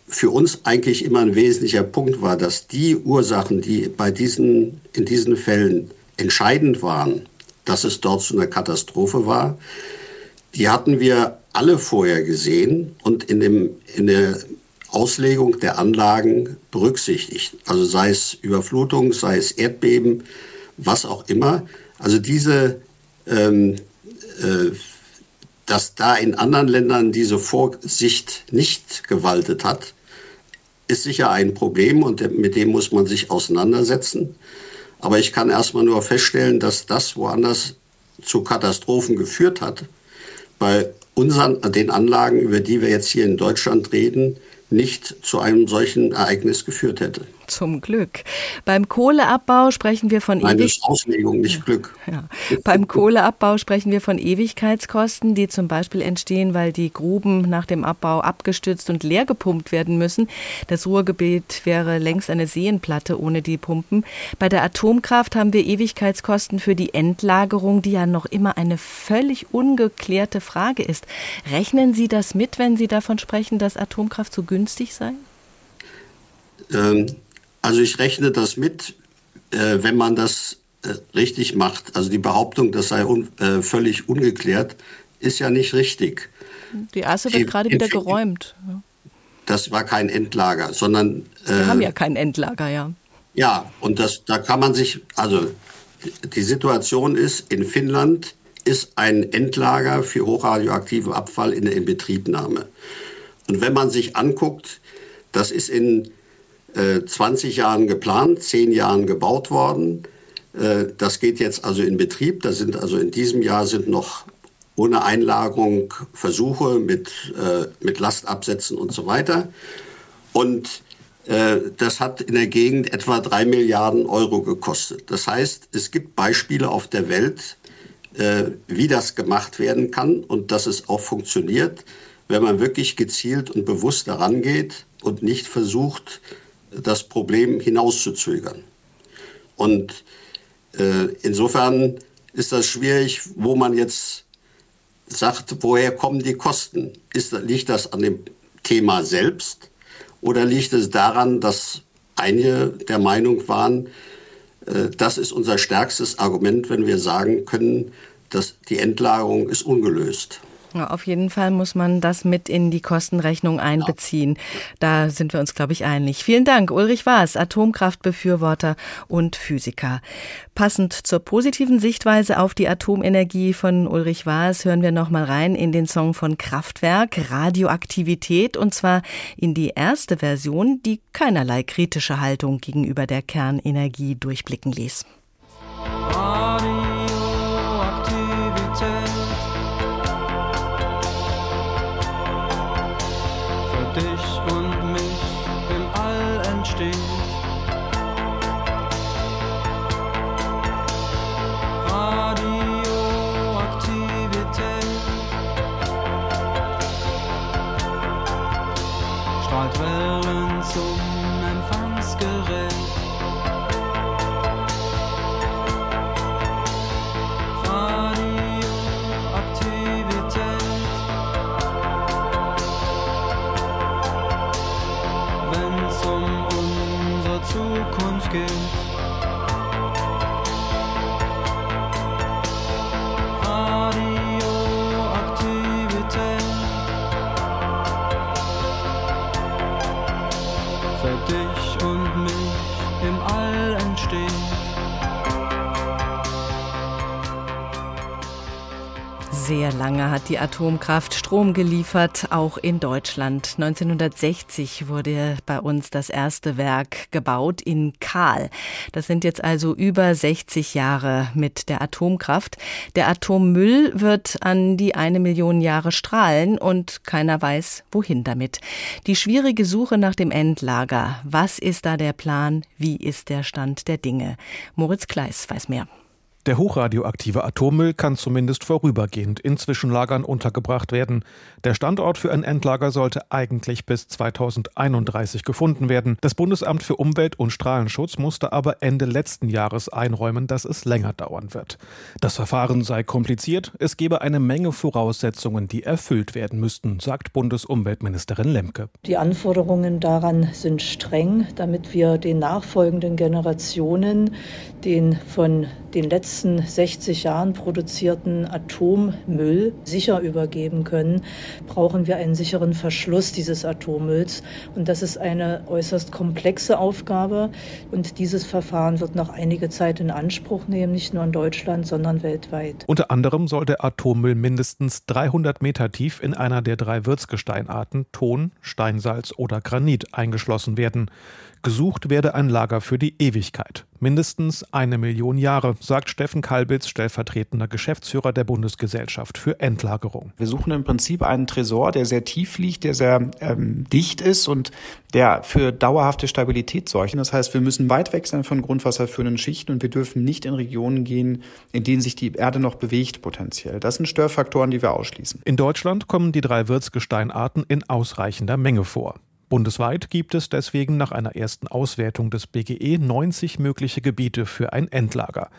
für uns eigentlich immer ein wesentlicher Punkt war, dass die Ursachen, die bei diesen, in diesen Fällen entscheidend waren, dass es dort zu einer Katastrophe war, die hatten wir alle vorher gesehen und in, dem, in der Auslegung der Anlagen berücksichtigt. Also sei es Überflutung, sei es Erdbeben, was auch immer. Also diese, ähm, äh, dass da in anderen Ländern diese Vorsicht nicht gewaltet hat, ist sicher ein Problem und mit dem muss man sich auseinandersetzen. Aber ich kann erstmal nur feststellen, dass das woanders zu Katastrophen geführt hat. Bei unseren, den Anlagen, über die wir jetzt hier in Deutschland reden, nicht zu einem solchen Ereignis geführt hätte. Zum Glück. Beim Kohleabbau sprechen wir von Nein, Auslegung, nicht Glück. Ja. Beim Kohleabbau sprechen wir von Ewigkeitskosten, die zum Beispiel entstehen, weil die Gruben nach dem Abbau abgestützt und leer gepumpt werden müssen. Das Ruhrgebiet wäre längst eine Seenplatte ohne die Pumpen. Bei der Atomkraft haben wir Ewigkeitskosten für die Endlagerung, die ja noch immer eine völlig ungeklärte Frage ist. Rechnen Sie das mit, wenn Sie davon sprechen, dass Atomkraft so günstig sei? Ähm, also ich rechne das mit, äh, wenn man das äh, richtig macht. Also die Behauptung, das sei un, äh, völlig ungeklärt, ist ja nicht richtig. Die erste wird die, gerade wieder geräumt. Das war kein Endlager, sondern. Wir haben ja kein Endlager, ja. Ja, und das, da kann man sich, also die Situation ist, in Finnland ist ein Endlager für hochradioaktive Abfall in der Inbetriebnahme. Und wenn man sich anguckt, das ist in 20 äh, Jahren geplant, 10 Jahren gebaut worden. Äh, das geht jetzt also in Betrieb. Da sind also in diesem Jahr sind noch ohne Einlagerung Versuche mit, äh, mit Lastabsätzen und so weiter. Und das hat in der Gegend etwa 3 Milliarden Euro gekostet. Das heißt, es gibt Beispiele auf der Welt, wie das gemacht werden kann und dass es auch funktioniert, wenn man wirklich gezielt und bewusst daran geht und nicht versucht, das Problem hinauszuzögern. Und äh, insofern ist das schwierig, wo man jetzt sagt, woher kommen die Kosten? Ist, liegt das an dem Thema selbst oder liegt es daran, dass einige der Meinung waren, äh, das ist unser stärkstes Argument, wenn wir sagen können, dass die Endlagerung ist ungelöst. Ja, auf jeden Fall muss man das mit in die Kostenrechnung einbeziehen. Da sind wir uns, glaube ich, einig. Vielen Dank, Ulrich Waas, Atomkraftbefürworter und Physiker. Passend zur positiven Sichtweise auf die Atomenergie von Ulrich Waas hören wir noch mal rein in den Song von Kraftwerk Radioaktivität und zwar in die erste Version, die keinerlei kritische Haltung gegenüber der Kernenergie durchblicken ließ. Für dich und mich lange hat die Atomkraft Strom geliefert, auch in Deutschland. 1960 wurde bei uns das erste Werk gebaut in Kahl. Das sind jetzt also über 60 Jahre mit der Atomkraft. Der Atommüll wird an die eine Million Jahre strahlen und keiner weiß, wohin damit. Die schwierige Suche nach dem Endlager. Was ist da der Plan? Wie ist der Stand der Dinge? Moritz Kleis weiß mehr. Der hochradioaktive Atommüll kann zumindest vorübergehend in Zwischenlagern untergebracht werden. Der Standort für ein Endlager sollte eigentlich bis 2031 gefunden werden. Das Bundesamt für Umwelt und Strahlenschutz musste aber Ende letzten Jahres einräumen, dass es länger dauern wird. Das Verfahren sei kompliziert, es gebe eine Menge Voraussetzungen, die erfüllt werden müssten, sagt Bundesumweltministerin Lemke. Die Anforderungen daran sind streng, damit wir den nachfolgenden Generationen den von den letzten 60 Jahren produzierten Atommüll sicher übergeben können, brauchen wir einen sicheren Verschluss dieses Atommülls. Und das ist eine äußerst komplexe Aufgabe. Und dieses Verfahren wird noch einige Zeit in Anspruch nehmen, nicht nur in Deutschland, sondern weltweit. Unter anderem soll der Atommüll mindestens 300 Meter tief in einer der drei Würzgesteinarten Ton, Steinsalz oder Granit eingeschlossen werden. Gesucht werde ein Lager für die Ewigkeit. Mindestens eine Million Jahre, sagt Steffen Kalbitz, stellvertretender Geschäftsführer der Bundesgesellschaft für Endlagerung. Wir suchen im Prinzip einen Tresor, der sehr tief liegt, der sehr ähm, dicht ist und der für dauerhafte Stabilität sorgt. Das heißt, wir müssen weit weg sein von grundwasserführenden Schichten und wir dürfen nicht in Regionen gehen, in denen sich die Erde noch bewegt potenziell. Das sind Störfaktoren, die wir ausschließen. In Deutschland kommen die drei Würzgesteinarten in ausreichender Menge vor. Bundesweit gibt es deswegen nach einer ersten Auswertung des BGE 90 mögliche Gebiete für ein Endlager.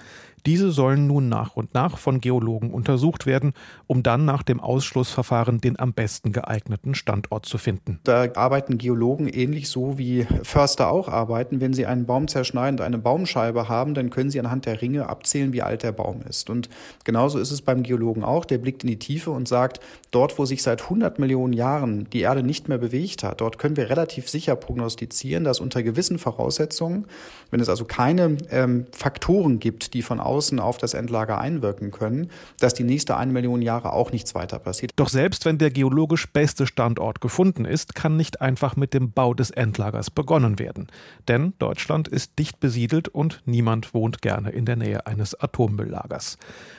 Diese sollen nun nach und nach von Geologen untersucht werden, um dann nach dem Ausschlussverfahren den am besten geeigneten Standort zu finden. Da arbeiten Geologen ähnlich so wie Förster auch arbeiten. Wenn sie einen Baum zerschneiden und eine Baumscheibe haben, dann können sie anhand der Ringe abzählen, wie alt der Baum ist. Und genauso ist es beim Geologen auch. Der blickt in die Tiefe und sagt, dort, wo sich seit 100 Millionen Jahren die Erde nicht mehr bewegt hat, dort können wir relativ sicher prognostizieren, dass unter gewissen Voraussetzungen, wenn es also keine ähm, Faktoren gibt, die von außen auf das Endlager einwirken können, dass die nächste eine Million Jahre auch nichts weiter passiert. Doch selbst wenn der geologisch beste Standort gefunden ist, kann nicht einfach mit dem Bau des Endlagers begonnen werden. Denn Deutschland ist dicht besiedelt und niemand wohnt gerne in der Nähe eines Atommülllagers.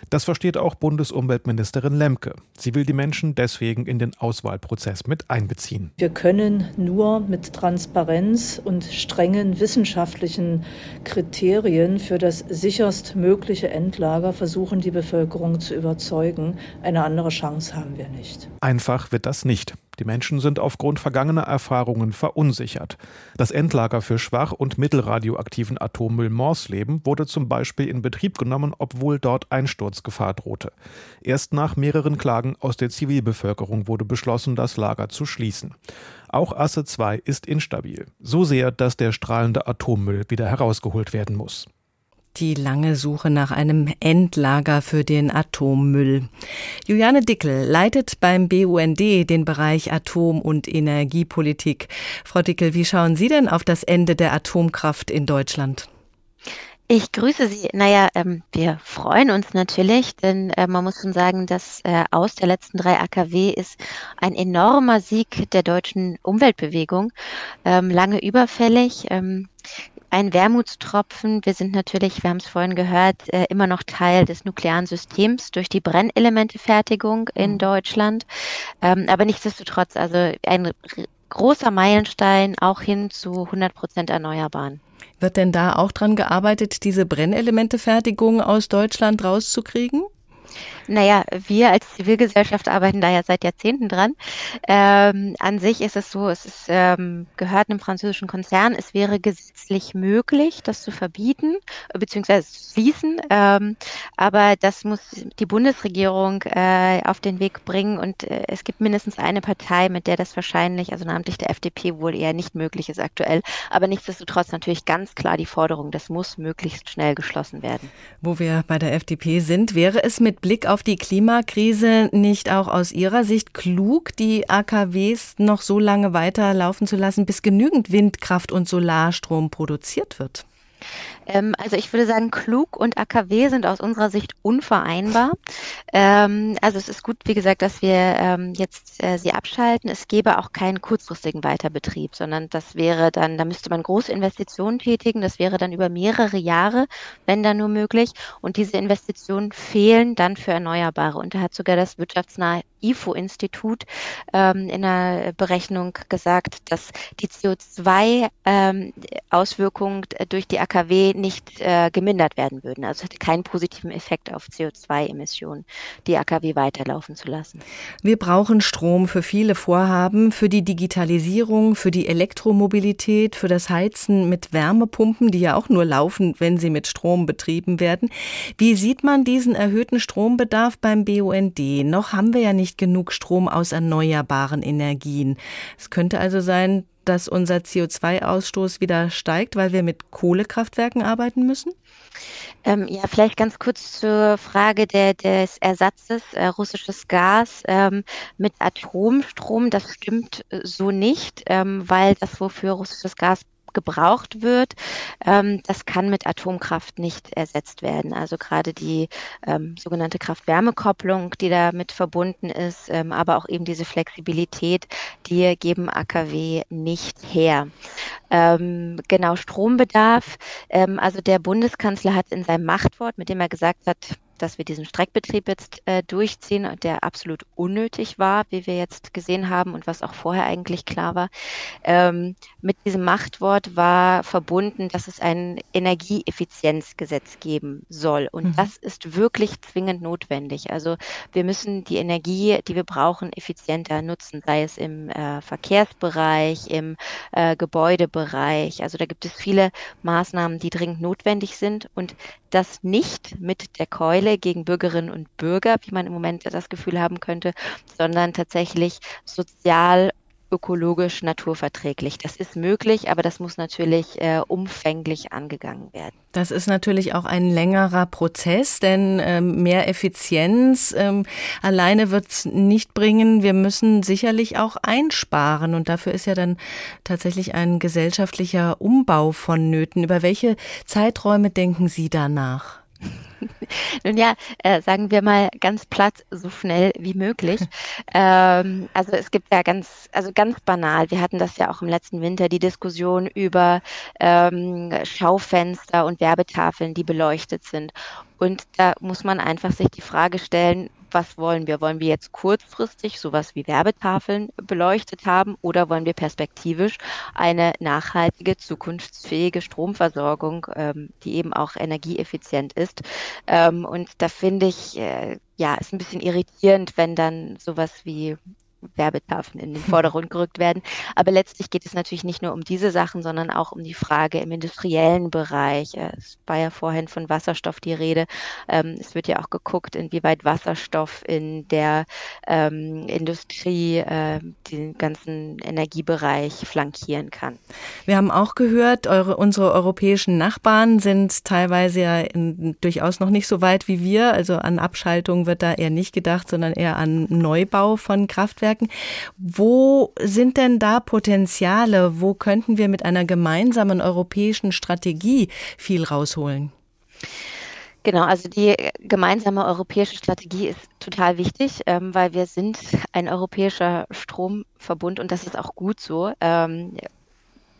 Das versteht auch Bundesumweltministerin Lemke. Sie will die Menschen deswegen in den Auswahlprozess mit einbeziehen. Wir können nur mit Transparenz und strengen wissenschaftlichen Kriterien für das sicherst mögliche mögliche Endlager versuchen, die Bevölkerung zu überzeugen. Eine andere Chance haben wir nicht. Einfach wird das nicht. Die Menschen sind aufgrund vergangener Erfahrungen verunsichert. Das Endlager für schwach- und mittelradioaktiven Atommüll Morsleben wurde zum Beispiel in Betrieb genommen, obwohl dort Einsturzgefahr drohte. Erst nach mehreren Klagen aus der Zivilbevölkerung wurde beschlossen, das Lager zu schließen. Auch Asse 2 ist instabil. So sehr, dass der strahlende Atommüll wieder herausgeholt werden muss die lange Suche nach einem Endlager für den Atommüll. Juliane Dickel leitet beim BUND den Bereich Atom- und Energiepolitik. Frau Dickel, wie schauen Sie denn auf das Ende der Atomkraft in Deutschland? Ich grüße Sie. Naja, ähm, wir freuen uns natürlich, denn äh, man muss schon sagen, dass äh, aus der letzten drei AKW ist ein enormer Sieg der deutschen Umweltbewegung. Ähm, lange überfällig. Ähm, ein Wermutstropfen. Wir sind natürlich, wir haben es vorhin gehört, äh, immer noch Teil des nuklearen Systems durch die Brennelementefertigung in mhm. Deutschland. Ähm, aber nichtsdestotrotz, also ein großer Meilenstein auch hin zu 100 Prozent Erneuerbaren. Wird denn da auch dran gearbeitet, diese Brennelementefertigung aus Deutschland rauszukriegen? Naja, wir als Zivilgesellschaft arbeiten da ja seit Jahrzehnten dran. Ähm, an sich ist es so, es ist, ähm, gehört einem französischen Konzern. Es wäre gesetzlich möglich, das zu verbieten bzw. zu schließen. Ähm, aber das muss die Bundesregierung äh, auf den Weg bringen. Und äh, es gibt mindestens eine Partei, mit der das wahrscheinlich, also namentlich der FDP, wohl eher nicht möglich ist aktuell. Aber nichtsdestotrotz natürlich ganz klar die Forderung, das muss möglichst schnell geschlossen werden. Wo wir bei der FDP sind, wäre es mit Blick auf die Klimakrise nicht auch aus Ihrer Sicht klug, die AKWs noch so lange weiterlaufen zu lassen, bis genügend Windkraft und Solarstrom produziert wird? Ähm, also ich würde sagen, klug und AKW sind aus unserer Sicht unvereinbar. Ähm, also es ist gut, wie gesagt, dass wir ähm, jetzt äh, sie abschalten. Es gäbe auch keinen kurzfristigen Weiterbetrieb, sondern das wäre dann, da müsste man große Investitionen tätigen. Das wäre dann über mehrere Jahre, wenn dann nur möglich. Und diese Investitionen fehlen dann für Erneuerbare. Und da hat sogar das wirtschaftsnahe IFO-Institut ähm, in einer Berechnung gesagt, dass die CO2-Auswirkungen ähm, durch die AKW nicht äh, gemindert werden würden. Also es hätte keinen positiven Effekt auf CO2-Emissionen, die AKW weiterlaufen zu lassen. Wir brauchen Strom für viele Vorhaben, für die Digitalisierung, für die Elektromobilität, für das Heizen mit Wärmepumpen, die ja auch nur laufen, wenn sie mit Strom betrieben werden. Wie sieht man diesen erhöhten Strombedarf beim BUND? Noch haben wir ja nicht genug Strom aus erneuerbaren Energien. Es könnte also sein, dass unser CO2-Ausstoß wieder steigt, weil wir mit Kohlekraftwerken arbeiten müssen? Ähm, ja, vielleicht ganz kurz zur Frage der, des Ersatzes äh, russisches Gas ähm, mit Atomstrom. Das stimmt äh, so nicht, ähm, weil das, wofür russisches Gas gebraucht wird, ähm, das kann mit Atomkraft nicht ersetzt werden. Also gerade die ähm, sogenannte Kraft-Wärme-Kopplung, die damit verbunden ist, ähm, aber auch eben diese Flexibilität, die geben AKW nicht her. Ähm, genau, Strombedarf. Ähm, also der Bundeskanzler hat in seinem Machtwort, mit dem er gesagt hat, dass wir diesen Streckbetrieb jetzt äh, durchziehen, der absolut unnötig war, wie wir jetzt gesehen haben und was auch vorher eigentlich klar war. Ähm, mit diesem Machtwort war verbunden, dass es ein Energieeffizienzgesetz geben soll. Und mhm. das ist wirklich zwingend notwendig. Also wir müssen die Energie, die wir brauchen, effizienter nutzen, sei es im äh, Verkehrsbereich, im äh, Gebäudebereich. Also da gibt es viele Maßnahmen, die dringend notwendig sind. Und das nicht mit der Keule gegen Bürgerinnen und Bürger, wie man im Moment das Gefühl haben könnte, sondern tatsächlich sozial ökologisch naturverträglich. Das ist möglich, aber das muss natürlich äh, umfänglich angegangen werden. Das ist natürlich auch ein längerer Prozess, denn ähm, mehr Effizienz ähm, alleine wird es nicht bringen. Wir müssen sicherlich auch einsparen und dafür ist ja dann tatsächlich ein gesellschaftlicher Umbau vonnöten. Über welche Zeiträume denken Sie danach? Nun ja, äh, sagen wir mal ganz platt, so schnell wie möglich. ähm, also es gibt ja ganz, also ganz banal, wir hatten das ja auch im letzten Winter, die Diskussion über ähm, Schaufenster und Werbetafeln, die beleuchtet sind. Und da muss man einfach sich die Frage stellen, was wollen wir? Wollen wir jetzt kurzfristig sowas wie Werbetafeln beleuchtet haben oder wollen wir perspektivisch eine nachhaltige, zukunftsfähige Stromversorgung, ähm, die eben auch energieeffizient ist? Ähm, und da finde ich, äh, ja, ist ein bisschen irritierend, wenn dann sowas wie Werbetafeln in den Vordergrund gerückt werden. Aber letztlich geht es natürlich nicht nur um diese Sachen, sondern auch um die Frage im industriellen Bereich. Äh, es war ja vorhin von Wasserstoff die Rede. Ähm, es wird ja auch geguckt, inwieweit Wasserstoff in der ähm, Industrie äh, den ganzen Energiebereich flankieren kann. Wir haben auch gehört, eure, unsere europäischen Nachbarn sind teilweise ja in, durchaus noch nicht so weit wie wir. Also an Abschaltung wird da eher nicht gedacht, sondern eher an Neubau von Kraftwerken. Netzwerken. Wo sind denn da Potenziale? Wo könnten wir mit einer gemeinsamen europäischen Strategie viel rausholen? Genau, also die gemeinsame europäische Strategie ist total wichtig, ähm, weil wir sind ein europäischer Stromverbund und das ist auch gut so. Ähm,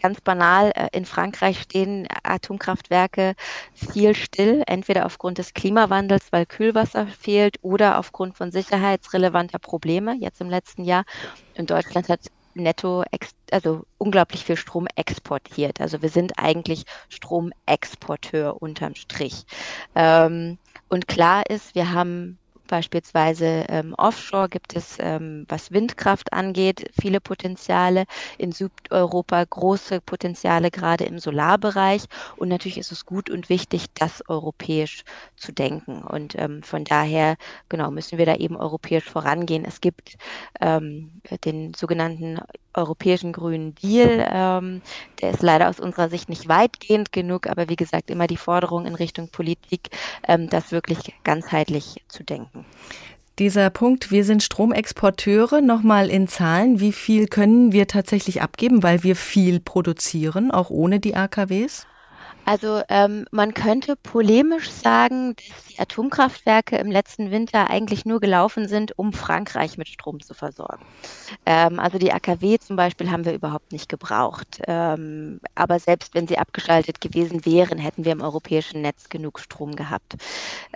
Ganz banal, äh, in Frankreich stehen Atomkraftwerke viel still, entweder aufgrund des Klimawandels, weil Kühlwasser fehlt, oder aufgrund von sicherheitsrelevanter Probleme, jetzt im letzten Jahr. Und Deutschland hat netto, also unglaublich viel Strom exportiert. Also wir sind eigentlich Stromexporteur unterm Strich. Ähm, und klar ist, wir haben Beispielsweise ähm, offshore gibt es, ähm, was Windkraft angeht, viele Potenziale. In Südeuropa große Potenziale, gerade im Solarbereich. Und natürlich ist es gut und wichtig, das europäisch zu denken. Und ähm, von daher, genau, müssen wir da eben europäisch vorangehen. Es gibt ähm, den sogenannten europäischen Grünen Deal. Ähm, der ist leider aus unserer Sicht nicht weitgehend genug, aber wie gesagt, immer die Forderung in Richtung Politik, ähm, das wirklich ganzheitlich zu denken. Dieser Punkt, wir sind Stromexporteure, nochmal in Zahlen, wie viel können wir tatsächlich abgeben, weil wir viel produzieren, auch ohne die AKWs? Also ähm, man könnte polemisch sagen, dass die Atomkraftwerke im letzten Winter eigentlich nur gelaufen sind, um Frankreich mit Strom zu versorgen. Ähm, also die AKW zum Beispiel haben wir überhaupt nicht gebraucht. Ähm, aber selbst wenn sie abgeschaltet gewesen wären, hätten wir im europäischen Netz genug Strom gehabt.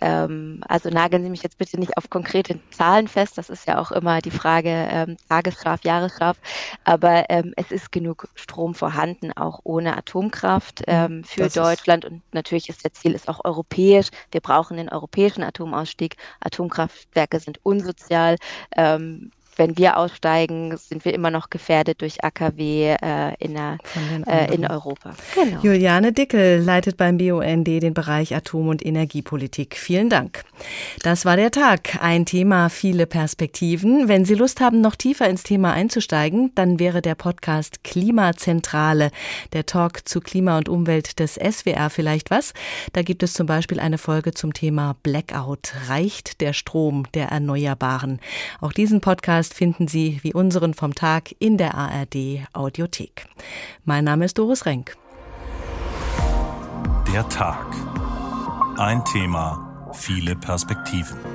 Ähm, also nageln Sie mich jetzt bitte nicht auf konkrete Zahlen fest. Das ist ja auch immer die Frage ähm, Tagesschlaf, Jahresschlaf. Aber ähm, es ist genug Strom vorhanden, auch ohne Atomkraft für. Deutschland und natürlich ist der Ziel ist auch europäisch. Wir brauchen den europäischen Atomausstieg. Atomkraftwerke sind unsozial. Ähm, wenn wir aussteigen, sind wir immer noch gefährdet durch AKW äh, in, der, äh, in Europa. Genau. Juliane Dickel leitet beim BUND den Bereich Atom- und Energiepolitik. Vielen Dank. Das war der Tag. Ein Thema, viele Perspektiven. Wenn Sie Lust haben, noch tiefer ins Thema einzusteigen, dann wäre der Podcast Klimazentrale, der Talk zu Klima und Umwelt des SWR vielleicht was. Da gibt es zum Beispiel eine Folge zum Thema Blackout. Reicht der Strom der Erneuerbaren? Auch diesen Podcast Podcast finden Sie wie unseren vom Tag in der ARD Audiothek. Mein Name ist Doris Renk. Der Tag. Ein Thema, viele Perspektiven.